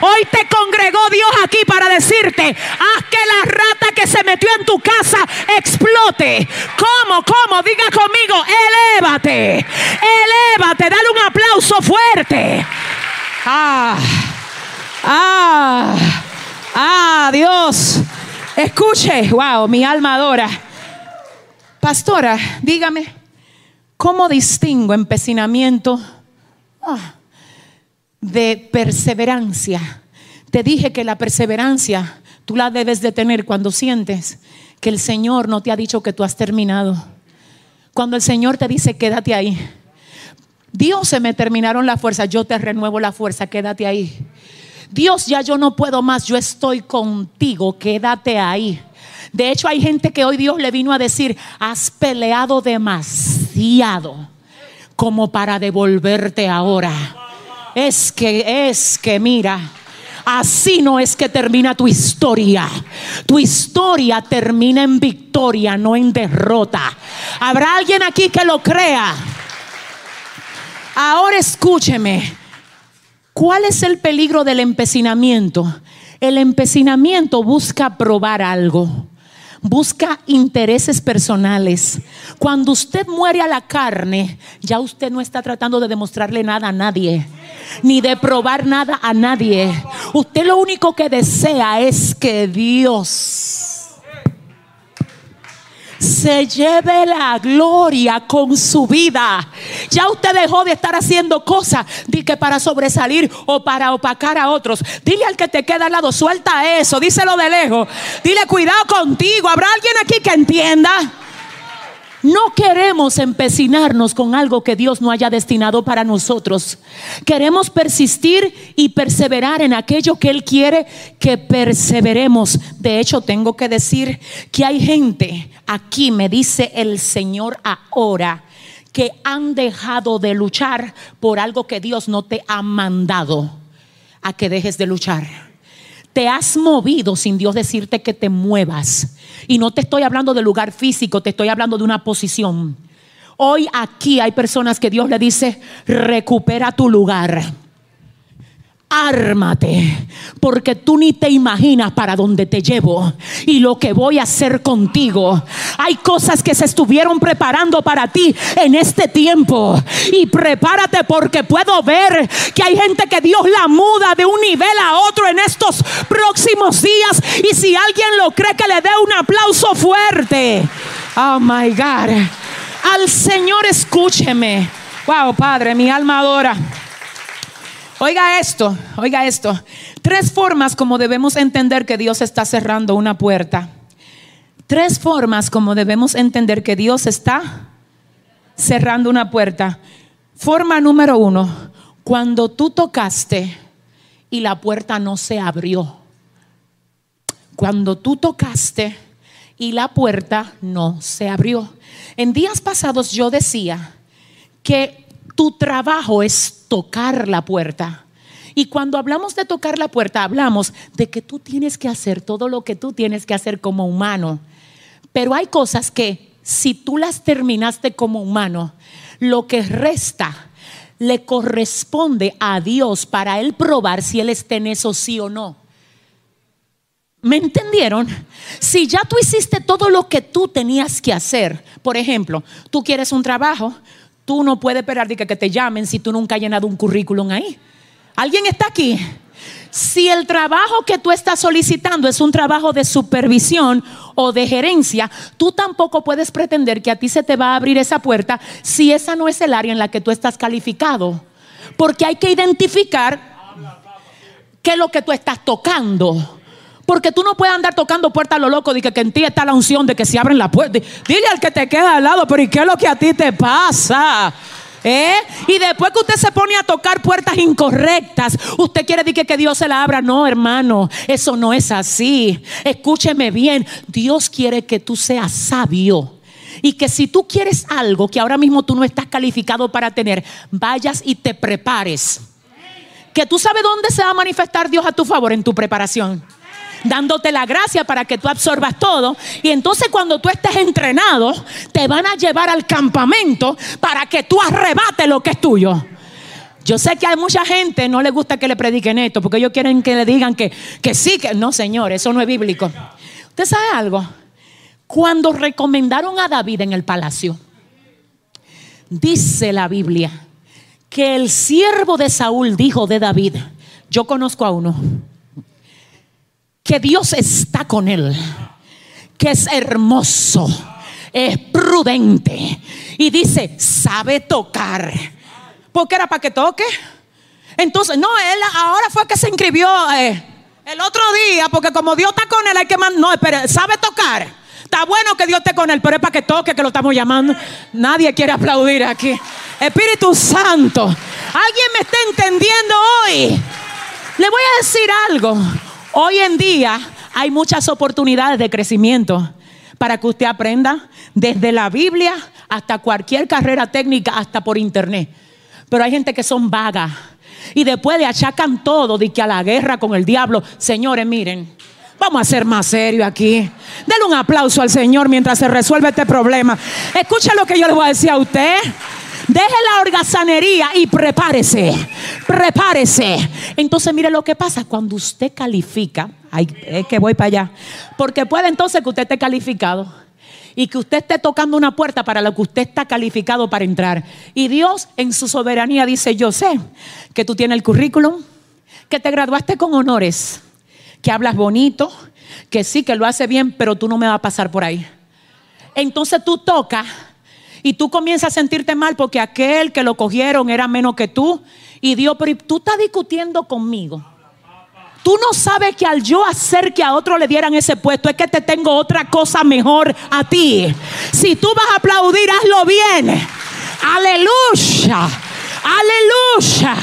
Hoy te congregó Dios aquí para decirte, haz que la rata que se metió en tu casa explote. ¿Cómo? ¿Cómo? Diga conmigo, elévate. Elévate. Dale un aplauso fuerte. Ah. Ah. Ah, Dios. Escuche, wow, mi alma adora. Pastora, dígame, ¿cómo distingo empecinamiento de perseverancia? Te dije que la perseverancia tú la debes de tener cuando sientes que el Señor no te ha dicho que tú has terminado. Cuando el Señor te dice, quédate ahí. Dios se me terminaron la fuerza, yo te renuevo la fuerza, quédate ahí. Dios, ya yo no puedo más, yo estoy contigo, quédate ahí. De hecho, hay gente que hoy Dios le vino a decir, has peleado demasiado como para devolverte ahora. Es que, es que, mira, así no es que termina tu historia. Tu historia termina en victoria, no en derrota. ¿Habrá alguien aquí que lo crea? Ahora escúcheme. ¿Cuál es el peligro del empecinamiento? El empecinamiento busca probar algo busca intereses personales. Cuando usted muere a la carne, ya usted no está tratando de demostrarle nada a nadie, ni de probar nada a nadie. Usted lo único que desea es que Dios se lleve la gloria con su vida. Ya usted dejó de estar haciendo cosas de que para sobresalir o para opacar a otros. Dile al que te queda al lado, suelta eso, díselo de lejos. Dile cuidado contigo. ¿Habrá alguien aquí que entienda? No queremos empecinarnos con algo que Dios no haya destinado para nosotros. Queremos persistir y perseverar en aquello que Él quiere que perseveremos. De hecho, tengo que decir que hay gente, aquí me dice el Señor ahora, que han dejado de luchar por algo que Dios no te ha mandado a que dejes de luchar te has movido sin Dios decirte que te muevas. Y no te estoy hablando de lugar físico, te estoy hablando de una posición. Hoy aquí hay personas que Dios le dice, recupera tu lugar ármate, porque tú ni te imaginas para dónde te llevo y lo que voy a hacer contigo. Hay cosas que se estuvieron preparando para ti en este tiempo y prepárate porque puedo ver que hay gente que Dios la muda de un nivel a otro en estos próximos días y si alguien lo cree que le dé un aplauso fuerte. Oh my God. Al Señor escúcheme. Wow, Padre, mi alma adora. Oiga esto, oiga esto. Tres formas como debemos entender que Dios está cerrando una puerta. Tres formas como debemos entender que Dios está cerrando una puerta. Forma número uno, cuando tú tocaste y la puerta no se abrió. Cuando tú tocaste y la puerta no se abrió. En días pasados yo decía que tu trabajo es tocar la puerta. Y cuando hablamos de tocar la puerta, hablamos de que tú tienes que hacer todo lo que tú tienes que hacer como humano. Pero hay cosas que si tú las terminaste como humano, lo que resta le corresponde a Dios para Él probar si Él está en eso sí o no. ¿Me entendieron? Si ya tú hiciste todo lo que tú tenías que hacer, por ejemplo, tú quieres un trabajo, Tú no puedes esperar de que, te llamen si tú nunca has llenado un currículum ahí. ¿Alguien está aquí? Si el trabajo que tú estás solicitando es un trabajo de supervisión o de gerencia, tú tampoco puedes pretender que a ti se te va a abrir esa puerta si esa no es el área en la que tú estás calificado. Porque hay que identificar qué es lo que tú estás tocando. Porque tú no puedes andar tocando puertas a lo loco de que, en ti está la unción de que se abren la puerta. Dile al que te queda al lado, pero ¿y qué es lo que a ti te pasa? ¿Eh? Y después que usted se pone a tocar puertas incorrectas, usted quiere decir que Dios se la abra. No, hermano, eso no es así. Escúcheme bien, Dios quiere que tú seas sabio Y que si tú quieres algo que ahora mismo tú no estás calificado para tener, vayas y te prepares. Que tú sabes dónde se va a manifestar Dios a tu favor en tu preparación dándote la gracia para que tú absorbas todo. Y entonces cuando tú estés entrenado, te van a llevar al campamento para que tú arrebates lo que es tuyo. Yo sé que hay mucha gente no le gusta que le prediquen esto, porque ellos quieren que le digan que, que sí, que no, señor, eso no es bíblico. ¿Usted sabe algo? Cuando recomendaron a David en el palacio, dice la Biblia que el siervo de Saúl dijo de David, yo conozco a uno, que Dios está con él, que es hermoso, es prudente y dice, sabe tocar. Porque era para que toque. Entonces, no, él ahora fue que se inscribió eh, el otro día, porque como Dios está con él, hay que mandar, no, espere, sabe tocar. Está bueno que Dios esté con él, pero es para que toque, que lo estamos llamando. Nadie quiere aplaudir aquí. Espíritu Santo, ¿alguien me está entendiendo hoy? Le voy a decir algo. Hoy en día hay muchas oportunidades de crecimiento para que usted aprenda desde la Biblia hasta cualquier carrera técnica, hasta por internet. Pero hay gente que son vagas y después le achacan todo de que a la guerra con el diablo. Señores, miren, vamos a ser más serios aquí. Denle un aplauso al Señor mientras se resuelve este problema. Escucha lo que yo le voy a decir a usted. Deje la holgazanería y prepárese. Prepárese. Entonces, mire lo que pasa cuando usted califica. Ay, es que voy para allá. Porque puede entonces que usted esté calificado y que usted esté tocando una puerta para lo que usted está calificado para entrar. Y Dios en su soberanía dice, yo sé que tú tienes el currículum, que te graduaste con honores, que hablas bonito, que sí, que lo hace bien, pero tú no me vas a pasar por ahí. Entonces tú tocas y tú comienzas a sentirte mal porque aquel que lo cogieron era menos que tú. Y Dios, pero tú estás discutiendo conmigo. Tú no sabes que al yo hacer que a otro le dieran ese puesto es que te tengo otra cosa mejor a ti. Si tú vas a aplaudir, hazlo bien. Aleluya. Aleluya.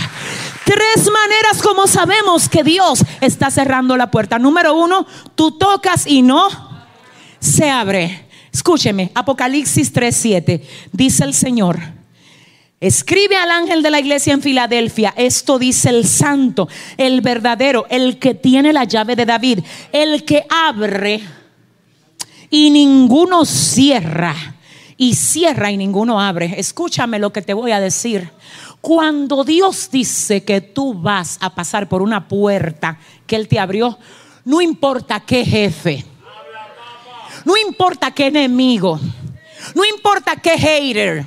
Tres maneras como sabemos que Dios está cerrando la puerta. Número uno, tú tocas y no se abre. Escúcheme, Apocalipsis 3:7. Dice el Señor. Escribe al ángel de la iglesia en Filadelfia, esto dice el santo, el verdadero, el que tiene la llave de David, el que abre y ninguno cierra, y cierra y ninguno abre. Escúchame lo que te voy a decir. Cuando Dios dice que tú vas a pasar por una puerta que Él te abrió, no importa qué jefe, no importa qué enemigo. No importa qué hater.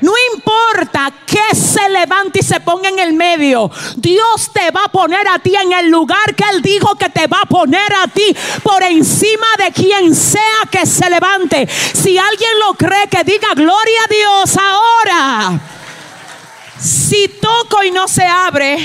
No importa que se levante y se ponga en el medio. Dios te va a poner a ti en el lugar que Él dijo que te va a poner a ti por encima de quien sea que se levante. Si alguien lo cree, que diga gloria a Dios ahora. Si toco y no se abre,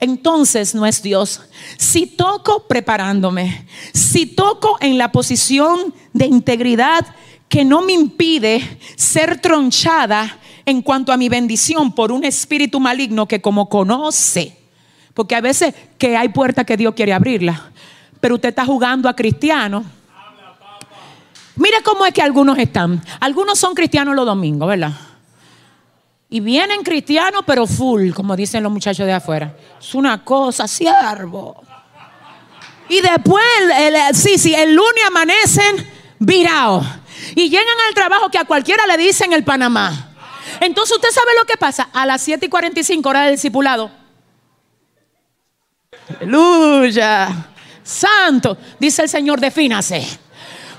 entonces no es Dios. Si toco preparándome, si toco en la posición de integridad que no me impide ser tronchada en cuanto a mi bendición por un espíritu maligno que como conoce, porque a veces que hay puertas que Dios quiere abrirla, pero usted está jugando a cristiano. Mire cómo es que algunos están. Algunos son cristianos los domingos, ¿verdad? Y vienen cristianos, pero full, como dicen los muchachos de afuera. Es una cosa, siervo. Y después, sí, sí, el lunes amanecen virados. Y llegan al trabajo que a cualquiera le dicen el Panamá. Entonces, ¿usted sabe lo que pasa? A las 7 y 45 horas del discipulado. Aleluya. Santo. Dice el Señor, defínase.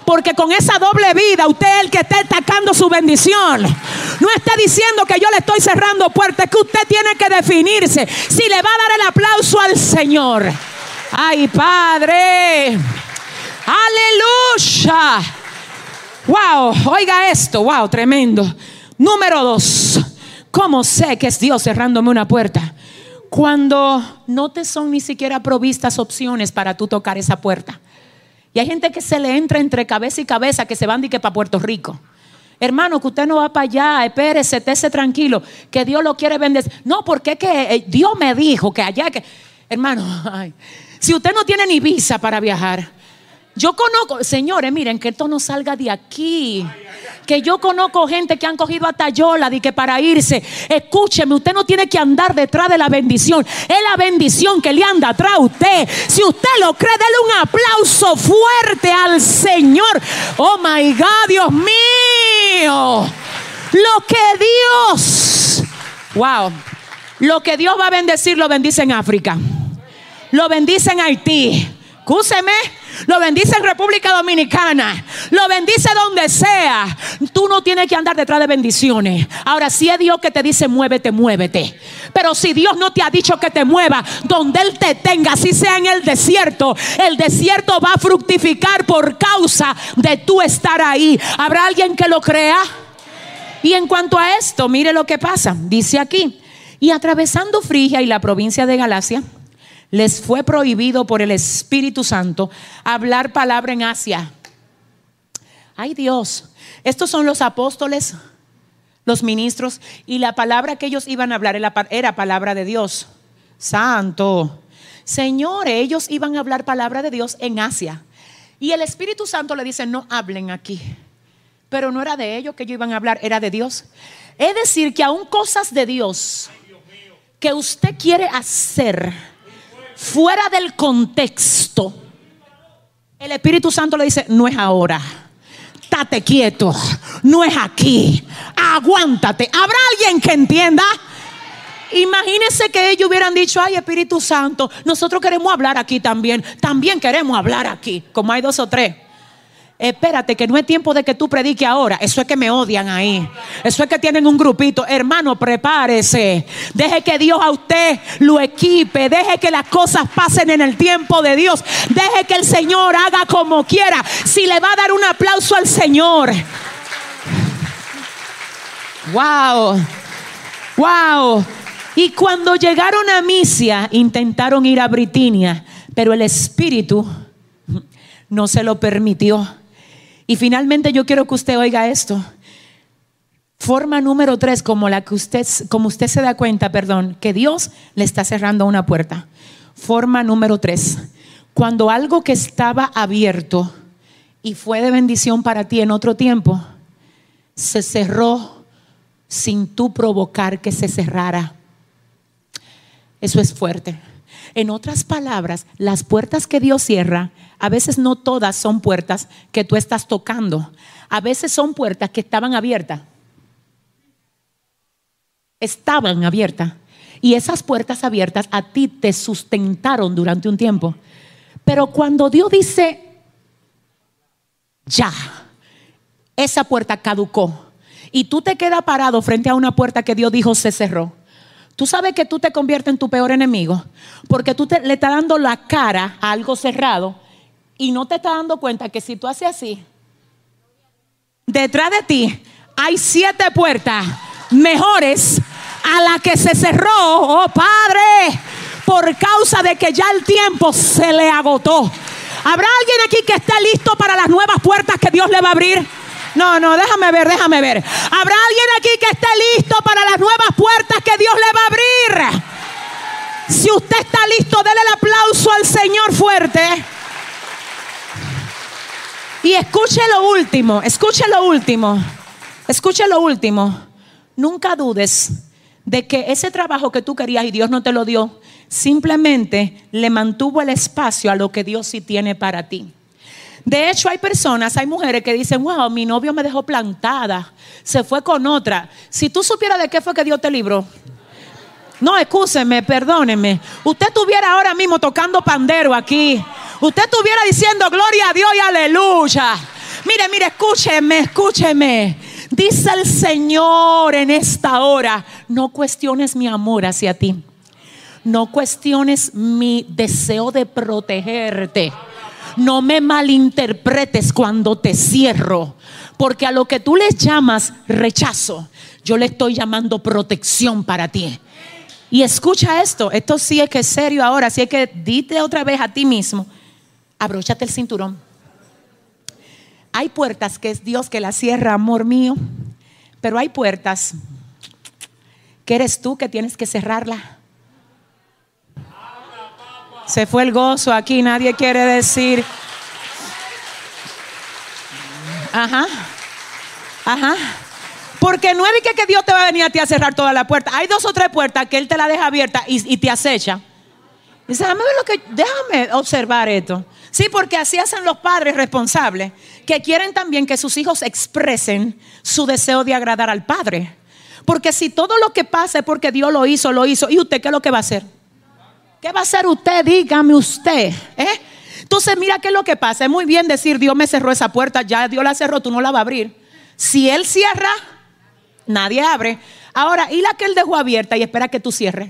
Porque con esa doble vida, usted es el que está atacando su bendición. No está diciendo que yo le estoy cerrando puertas, que usted tiene que definirse. Si le va a dar el aplauso al Señor. Ay, Padre. Aleluya. Wow, oiga esto, wow, tremendo. Número dos, ¿cómo sé que es Dios cerrándome una puerta? Cuando no te son ni siquiera provistas opciones para tú tocar esa puerta. Y hay gente que se le entra entre cabeza y cabeza que se van de que para Puerto Rico. Hermano, que usted no va para allá, espérese, estése tranquilo, que Dios lo quiere bendecir. No, porque es que eh, Dios me dijo que allá que. Hermano, si usted no tiene ni visa para viajar, Yo conozco, señores, miren, que esto no salga de aquí. Que yo conozco gente que han cogido a Tayola de que para irse, escúcheme, usted no tiene que andar detrás de la bendición. Es la bendición que le anda atrás a usted. Si usted lo cree, dele un aplauso fuerte al Señor. Oh my God, Dios mío. Lo que Dios, wow, lo que Dios va a bendecir, lo bendice en África. Lo bendice en Haití. Escúcheme lo bendice en República Dominicana, lo bendice donde sea. Tú no tienes que andar detrás de bendiciones. Ahora, si es Dios que te dice muévete, muévete. Pero si Dios no te ha dicho que te mueva, donde Él te tenga, si sea en el desierto, el desierto va a fructificar por causa de tú estar ahí. ¿Habrá alguien que lo crea? Y en cuanto a esto, mire lo que pasa. Dice aquí, y atravesando Frigia y la provincia de Galacia, les fue prohibido por el Espíritu Santo hablar palabra en Asia. Ay Dios, estos son los apóstoles, los ministros, y la palabra que ellos iban a hablar era palabra de Dios. Santo. Señor, ellos iban a hablar palabra de Dios en Asia. Y el Espíritu Santo le dice, no hablen aquí. Pero no era de ellos que ellos iban a hablar, era de Dios. Es decir, que aún cosas de Dios que usted quiere hacer, fuera del contexto, el Espíritu Santo le dice, no es ahora. Estate quieto, no es aquí. Aguántate. ¿Habrá alguien que entienda? Imagínense que ellos hubieran dicho, ay Espíritu Santo, nosotros queremos hablar aquí también. También queremos hablar aquí, como hay dos o tres espérate, que no es tiempo de que tú prediques ahora. Eso es que me odian ahí. Eso es que tienen un grupito. Hermano, prepárese. Deje que Dios a usted lo equipe. Deje que las cosas pasen en el tiempo de Dios. Deje que el Señor haga como quiera. Si le va a dar un aplauso al Señor. Wow. Wow. Y cuando llegaron a Misia, intentaron ir a Britinia, pero el Espíritu no se lo permitió. Y finalmente yo quiero que usted oiga esto. Forma número tres, como la que usted, como usted se da cuenta, perdón, que Dios le está cerrando una puerta. Forma número tres, cuando algo que estaba abierto y fue de bendición para ti en otro tiempo, se cerró sin tú provocar que se cerrara. Eso es fuerte. En otras palabras, las puertas que Dios cierra a veces no todas son puertas que tú estás tocando. A veces son puertas que estaban abiertas. Estaban abiertas. Y esas puertas abiertas a ti te sustentaron durante un tiempo. Pero cuando Dios dice, ya, esa puerta caducó. Y tú te quedas parado frente a una puerta que Dios dijo se cerró. Tú sabes que tú te conviertes en tu peor enemigo porque tú le estás dando la cara a algo cerrado y no te estás dando cuenta que si tú haces así, detrás de ti hay siete puertas mejores a la que se cerró, oh Padre, por causa de que ya el tiempo se le agotó. ¿Habrá alguien aquí que esté listo para las nuevas puertas que Dios le va a abrir? No, no, déjame ver, déjame ver. ¿Habrá alguien aquí que esté listo para las nuevas puertas que Dios le va a abrir? Si usted está listo, déle el aplauso al Señor fuerte. Y escuche lo último, escuche lo último, escuche lo último. Nunca dudes de que ese trabajo que tú querías y Dios no te lo dio, simplemente le mantuvo el espacio a lo que Dios sí tiene para ti. De hecho, hay personas, hay mujeres que dicen, wow, mi novio me dejó plantada, se fue con otra. Si tú supieras de qué fue que Dios te libró, no, escúcheme, perdóneme. Usted estuviera ahora mismo tocando pandero aquí. Usted estuviera diciendo gloria a Dios y aleluya. Mire, mire, escúcheme, escúcheme. Dice el Señor en esta hora, no cuestiones mi amor hacia ti. No cuestiones mi deseo de protegerte. No me malinterpretes cuando te cierro. Porque a lo que tú le llamas rechazo, yo le estoy llamando protección para ti. Y escucha esto, esto sí es que es serio ahora, así es que dite otra vez a ti mismo, abróchate el cinturón. Hay puertas que es Dios que las cierra, amor mío, pero hay puertas que eres tú que tienes que cerrarla. Se fue el gozo aquí, nadie quiere decir. Ajá. Ajá. Porque no es que, que Dios te va a venir a ti a cerrar toda la puerta. Hay dos o tres puertas que Él te la deja abierta y, y te acecha. Dice, déjame ver lo que, déjame observar esto. Sí, porque así hacen los padres responsables, que quieren también que sus hijos expresen su deseo de agradar al padre. Porque si todo lo que pasa es porque Dios lo hizo, lo hizo, ¿y usted qué es lo que va a hacer? ¿Qué va a hacer usted? Dígame usted. ¿eh? Entonces, mira qué es lo que pasa. Es muy bien decir, Dios me cerró esa puerta, ya Dios la cerró, tú no la vas a abrir. Si Él cierra, nadie abre. Ahora, y la que Él dejó abierta y espera que tú cierres.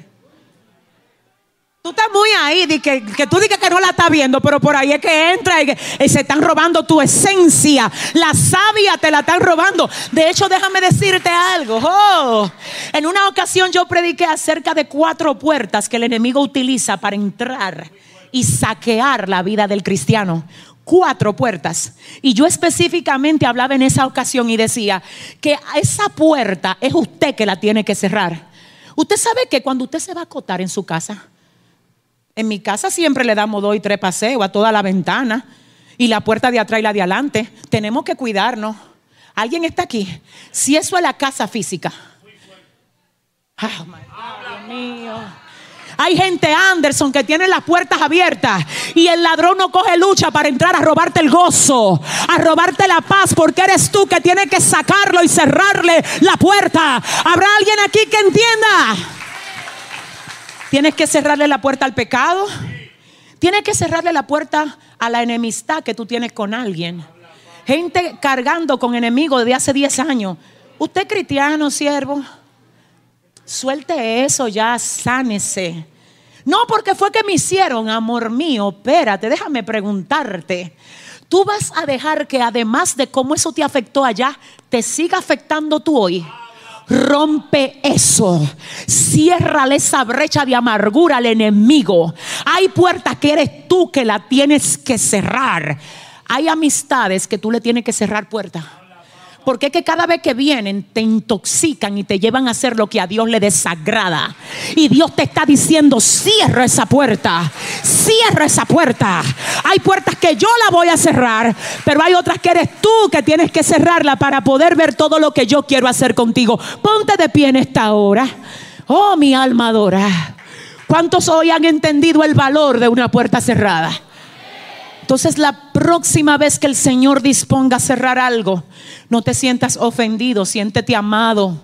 Tú estás muy ahí, que, que tú digas que no la estás viendo, pero por ahí es que entra y, se están robando tu esencia. La savia te la están robando. De hecho, déjame decirte algo. Oh, en una ocasión yo prediqué acerca de cuatro puertas que el enemigo utiliza para entrar y saquear la vida del cristiano. Cuatro puertas. Y yo específicamente hablaba en esa ocasión y decía que esa puerta es usted que la tiene que cerrar. Usted sabe que cuando usted se va a acotar en su casa, en mi casa siempre le damos dos y tres paseos a toda la ventana y la puerta de atrás y la de adelante. Tenemos que cuidarnos. ¿Alguien está aquí? Si eso es la casa física. Oh, mío. Hay gente Anderson que tiene las puertas abiertas y el ladrón no coge lucha para entrar a robarte el gozo, a robarte la paz, porque eres tú que tienes que sacarlo y cerrarle la puerta. ¿Habrá alguien aquí que entienda? Tienes que cerrarle la puerta al pecado. Tienes que cerrarle la puerta a la enemistad que tú tienes con alguien. Gente cargando con enemigos de hace 10 años. Usted cristiano, siervo. Suelte eso ya, sánese. No, porque fue que me hicieron, amor mío. Espérate, déjame preguntarte. Tú vas a dejar que además de cómo eso te afectó allá, te siga afectando tú hoy. Rompe eso. Ciérrale esa brecha de amargura al enemigo. Hay puertas que eres tú que la tienes que cerrar. Hay amistades que tú le tienes que cerrar puertas. Porque es que cada vez que vienen te intoxican y te llevan a hacer lo que a Dios le desagrada. Y Dios te está diciendo, cierra esa puerta, cierra esa puerta. Hay puertas que yo la voy a cerrar, pero hay otras que eres tú que tienes que cerrarla para poder ver todo lo que yo quiero hacer contigo. Ponte de pie en esta hora. Oh, mi alma adora. ¿Cuántos hoy han entendido el valor de una puerta cerrada? Entonces la próxima vez que el Señor disponga a cerrar algo, no te sientas ofendido, siéntete amado,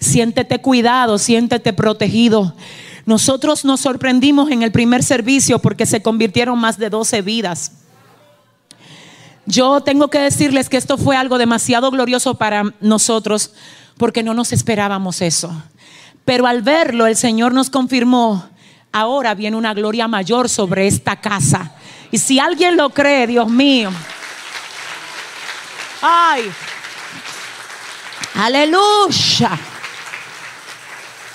siéntete cuidado, siéntete protegido. Nosotros nos sorprendimos en el primer servicio porque se convirtieron más de 12 vidas. Yo tengo que decirles que esto fue algo demasiado glorioso para nosotros porque no nos esperábamos eso. Pero al verlo, el Señor nos confirmó, ahora viene una gloria mayor sobre esta casa. Y si alguien lo cree, Dios mío. Ay. Aleluya.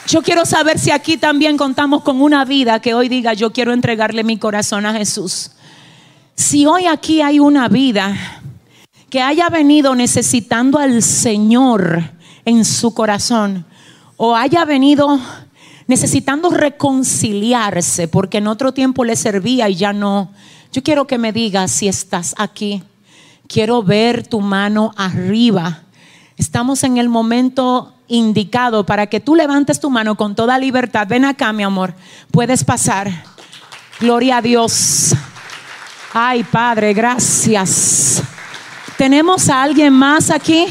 Yo quiero saber si aquí también contamos con una vida que hoy diga, yo quiero entregarle mi corazón a Jesús. Si hoy aquí hay una vida que haya venido necesitando al Señor en su corazón o haya venido necesitando reconciliarse porque en otro tiempo le servía y ya no, yo quiero que me digas si estás aquí. Quiero ver tu mano arriba. Estamos en el momento indicado para que tú levantes tu mano con toda libertad. Ven acá, mi amor. Puedes pasar. Gloria a Dios. Ay, Padre, gracias. ¿Tenemos a alguien más aquí?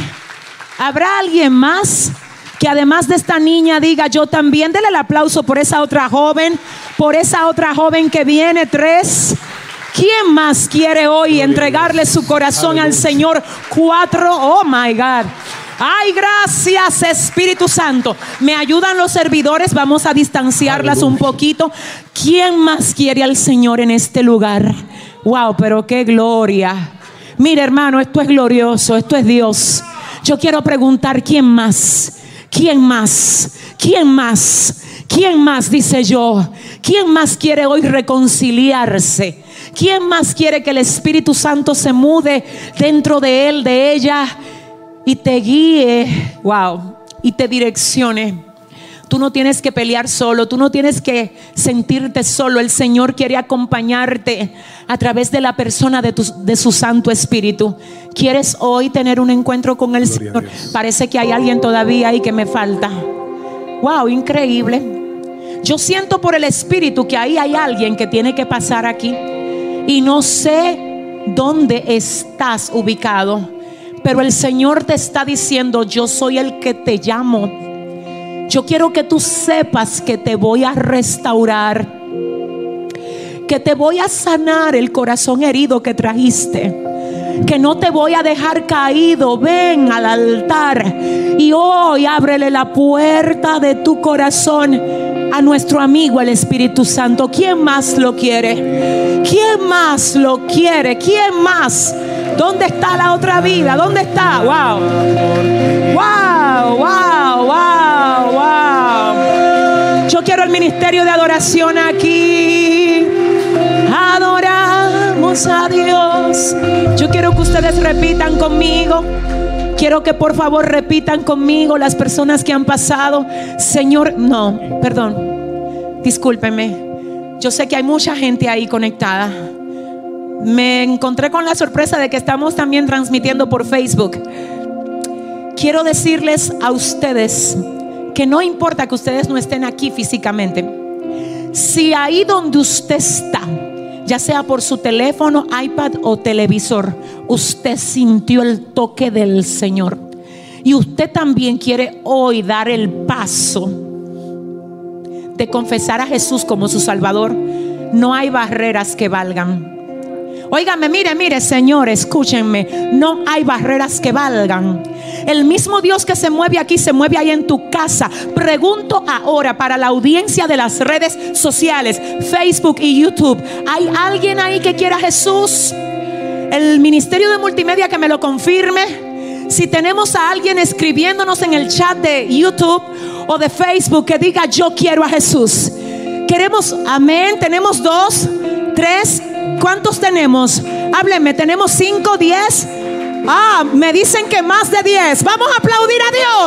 ¿Habrá alguien más que además de esta niña diga yo también? Dele el aplauso por esa otra joven, por esa otra joven que viene. Tres. ¿Quién más quiere hoy entregarle su corazón al Señor? Cuatro, oh my God. Ay, gracias Espíritu Santo. Me ayudan los servidores, vamos a distanciarlas un poquito. ¿Quién más quiere al Señor en este lugar? Wow, pero qué gloria. Mira hermano, esto es glorioso, esto es Dios. Yo quiero preguntar, ¿quién más? ¿Quién más? ¿Quién más? ¿Quién más? Dice yo. ¿Quién más quiere hoy reconciliarse? ¿Quién más quiere que el Espíritu Santo se mude dentro de él, de ella y te guíe? Wow, y te direccione. Tú no tienes que pelear solo, tú no tienes que sentirte solo. El Señor quiere acompañarte a través de la persona de, tu, de su Santo Espíritu. ¿Quieres hoy tener un encuentro con el Gloria Señor? Parece que hay alguien todavía ahí que me falta. Wow, increíble. Yo siento por el Espíritu que ahí hay alguien que tiene que pasar aquí. Y no sé dónde estás ubicado, pero el Señor te está diciendo, yo soy el que te llamo. Yo quiero que tú sepas que te voy a restaurar, que te voy a sanar el corazón herido que trajiste que no te voy a dejar caído. Ven al altar y hoy ábrele la puerta de tu corazón a nuestro amigo el Espíritu Santo. ¿Quién más lo quiere? ¿Quién más lo quiere? ¿Quién más? ¿Dónde está la otra vida? ¿Dónde está? Wow. Wow, wow, wow, wow. Yo quiero el ministerio de adoración aquí. Adoramos a Dios. Yo quiero que ustedes repitan conmigo. Quiero que por favor repitan conmigo las personas que han pasado. Señor, no, perdón. Discúlpenme. Yo sé que hay mucha gente ahí conectada. Me encontré con la sorpresa de que estamos también transmitiendo por Facebook. Quiero decirles a ustedes que no importa que ustedes no estén aquí físicamente. Si ahí donde usted está, ya sea por su teléfono, iPad o televisor, usted sintió el toque del Señor y usted también quiere hoy dar el paso de confesar a Jesús como su Salvador, no hay barreras que valgan. Óigame, mire, mire, Señor, escúchenme. No hay barreras que valgan. El mismo Dios que se mueve aquí se mueve ahí en tu casa. Pregunto ahora para la audiencia de las redes sociales, Facebook y YouTube. ¿Hay alguien ahí que quiera a Jesús? El ministerio de multimedia que me lo confirme. Si tenemos a alguien escribiéndonos en el chat de YouTube o de Facebook que diga yo quiero a Jesús. Queremos, amén. Tenemos dos, tres. ¿Cuántos tenemos? Hábleme, tenemos cinco, diez. Ah, me dicen que más de diez. Vamos a aplaudir a Dios.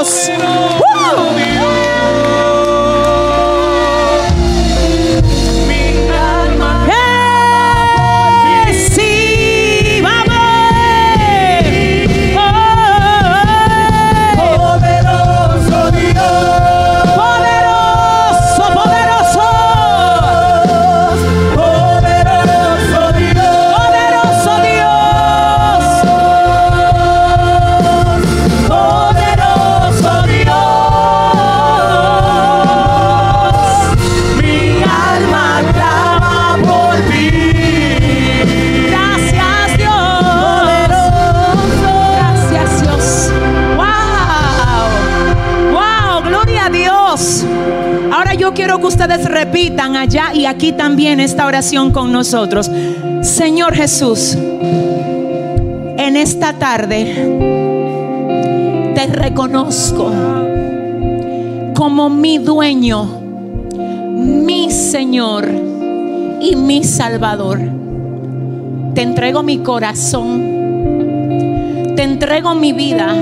Aquí también esta oración con nosotros. Señor Jesús, en esta tarde te reconozco como mi dueño, mi Señor y mi Salvador. Te entrego mi corazón. Te entrego mi vida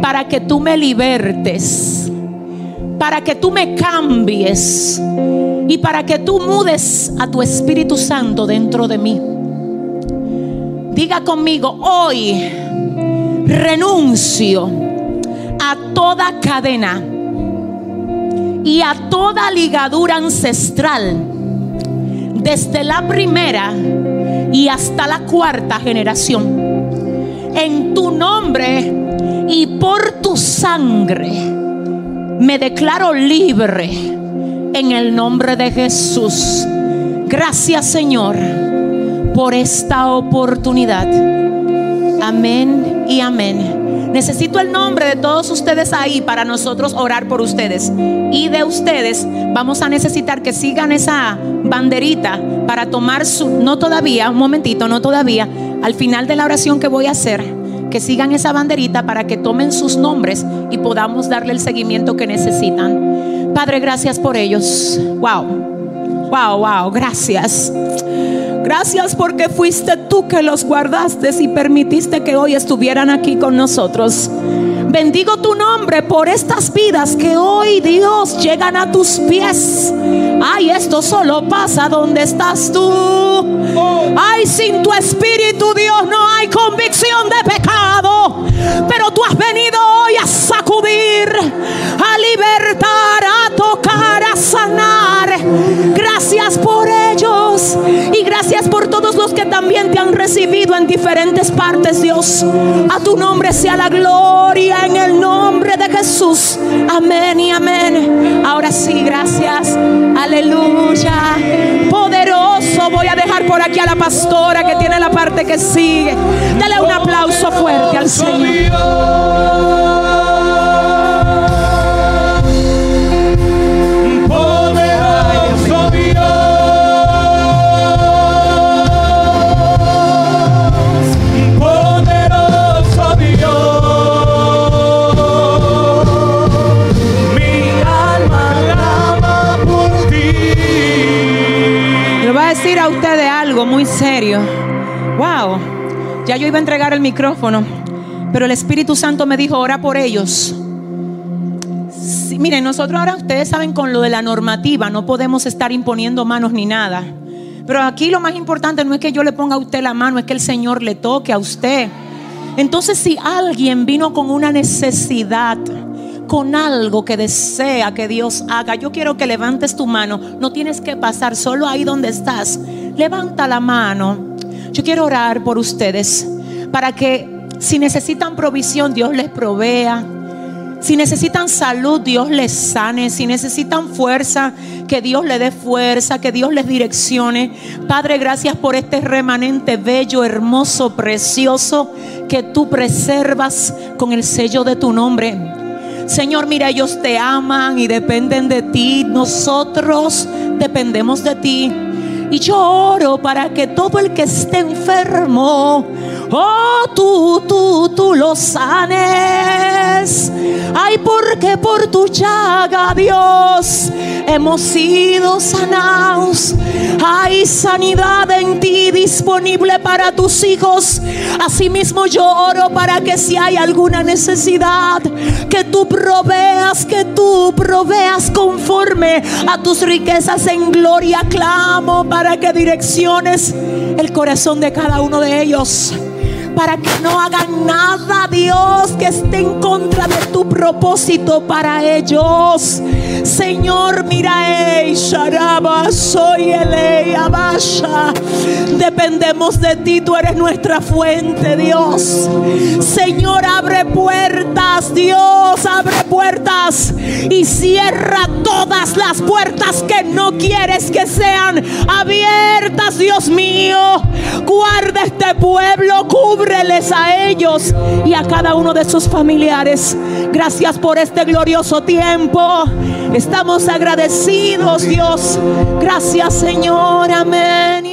para que tú me libertes. Para que tú me cambies. Y para que tú mudes a tu Espíritu Santo dentro de mí. Diga conmigo, hoy renuncio a toda cadena y a toda ligadura ancestral desde la primera y hasta la cuarta generación. En tu nombre y por tu sangre me declaro libre en el nombre de Jesús. Gracias Señor por esta oportunidad. Amén y amén. Necesito el nombre de todos ustedes ahí para nosotros orar por ustedes. Y de ustedes vamos a necesitar que sigan esa banderita para tomar su, no todavía, un momentito, no todavía, al final de la oración que voy a hacer, que sigan esa banderita para que tomen sus nombres y podamos darle el seguimiento que necesitan. Padre, gracias por ellos. Wow. Wow, wow, gracias. Gracias porque fuiste tú que los guardaste y permitiste que hoy estuvieran aquí con nosotros. Bendigo tu nombre por estas vidas que hoy, Dios, llegan a tus pies. Ay, esto solo pasa donde estás tú. Ay, sin tu espíritu, Dios, no hay convicción de pecado. Pero tú has venido hoy a sacudir, a libertar, a tocar, a sanar. Gracias por ellos. Y gracias por todos los que también te han recibido en diferentes partes, Dios. A tu nombre sea la gloria en el nombre de Jesús. Amén y amén. Ahora sí, gracias. Aleluya. Poderoso. Voy a dejar por aquí a la pastora que tiene la parte que sigue. Dale un aplauso fuerte al Señor. Muy serio. Wow, ya yo iba a entregar el micrófono, pero el Espíritu Santo me dijo, ora por ellos. miren, nosotros ahora ustedes saben con lo de la normativa, no podemos estar imponiendo manos ni nada. Pero aquí lo más importante no es que yo le ponga a usted la mano, es que el Señor le toque a usted. Entonces si alguien vino con una necesidad, con algo que desea que Dios haga, yo quiero que levantes tu mano. No tienes que pasar solo ahí donde estás. Levanta la mano. Yo quiero orar por ustedes para que si necesitan provisión, Dios les provea. Si necesitan salud, Dios les sane. Si necesitan fuerza, que Dios les dé fuerza, que Dios les direccione. Padre, gracias por este remanente bello, hermoso, precioso que tú preservas con el sello de tu nombre. Señor, mira, ellos te aman y dependen de ti. Nosotros dependemos de ti. Y yo oro para que todo el que esté enfermo, oh, tú, tú, tú lo sanes. Ay, porque por tu llaga, Dios, hemos sido sanados. Hay sanidad en ti disponible para tus hijos. Asimismo, yo oro para que si hay alguna necesidad, que tú proveas, que tú proveas conforme a tus riquezas en gloria. Clamo para que direcciones el corazón de cada uno de ellos para que no hagan nada, Dios, que esté en contra de tu propósito para ellos. Señor, mira, Sharaba, soy el Abasha. Dependemos de ti, tú eres nuestra fuente, Dios. Señor, abre puertas, Dios, abre puertas y cierra todas las puertas que no quieres que sean abiertas, Dios mío. Guarda este pueblo, cubre a ellos y a cada uno de sus familiares. Gracias por este glorioso tiempo. Estamos agradecidos, Dios. Gracias, Señor. Amén.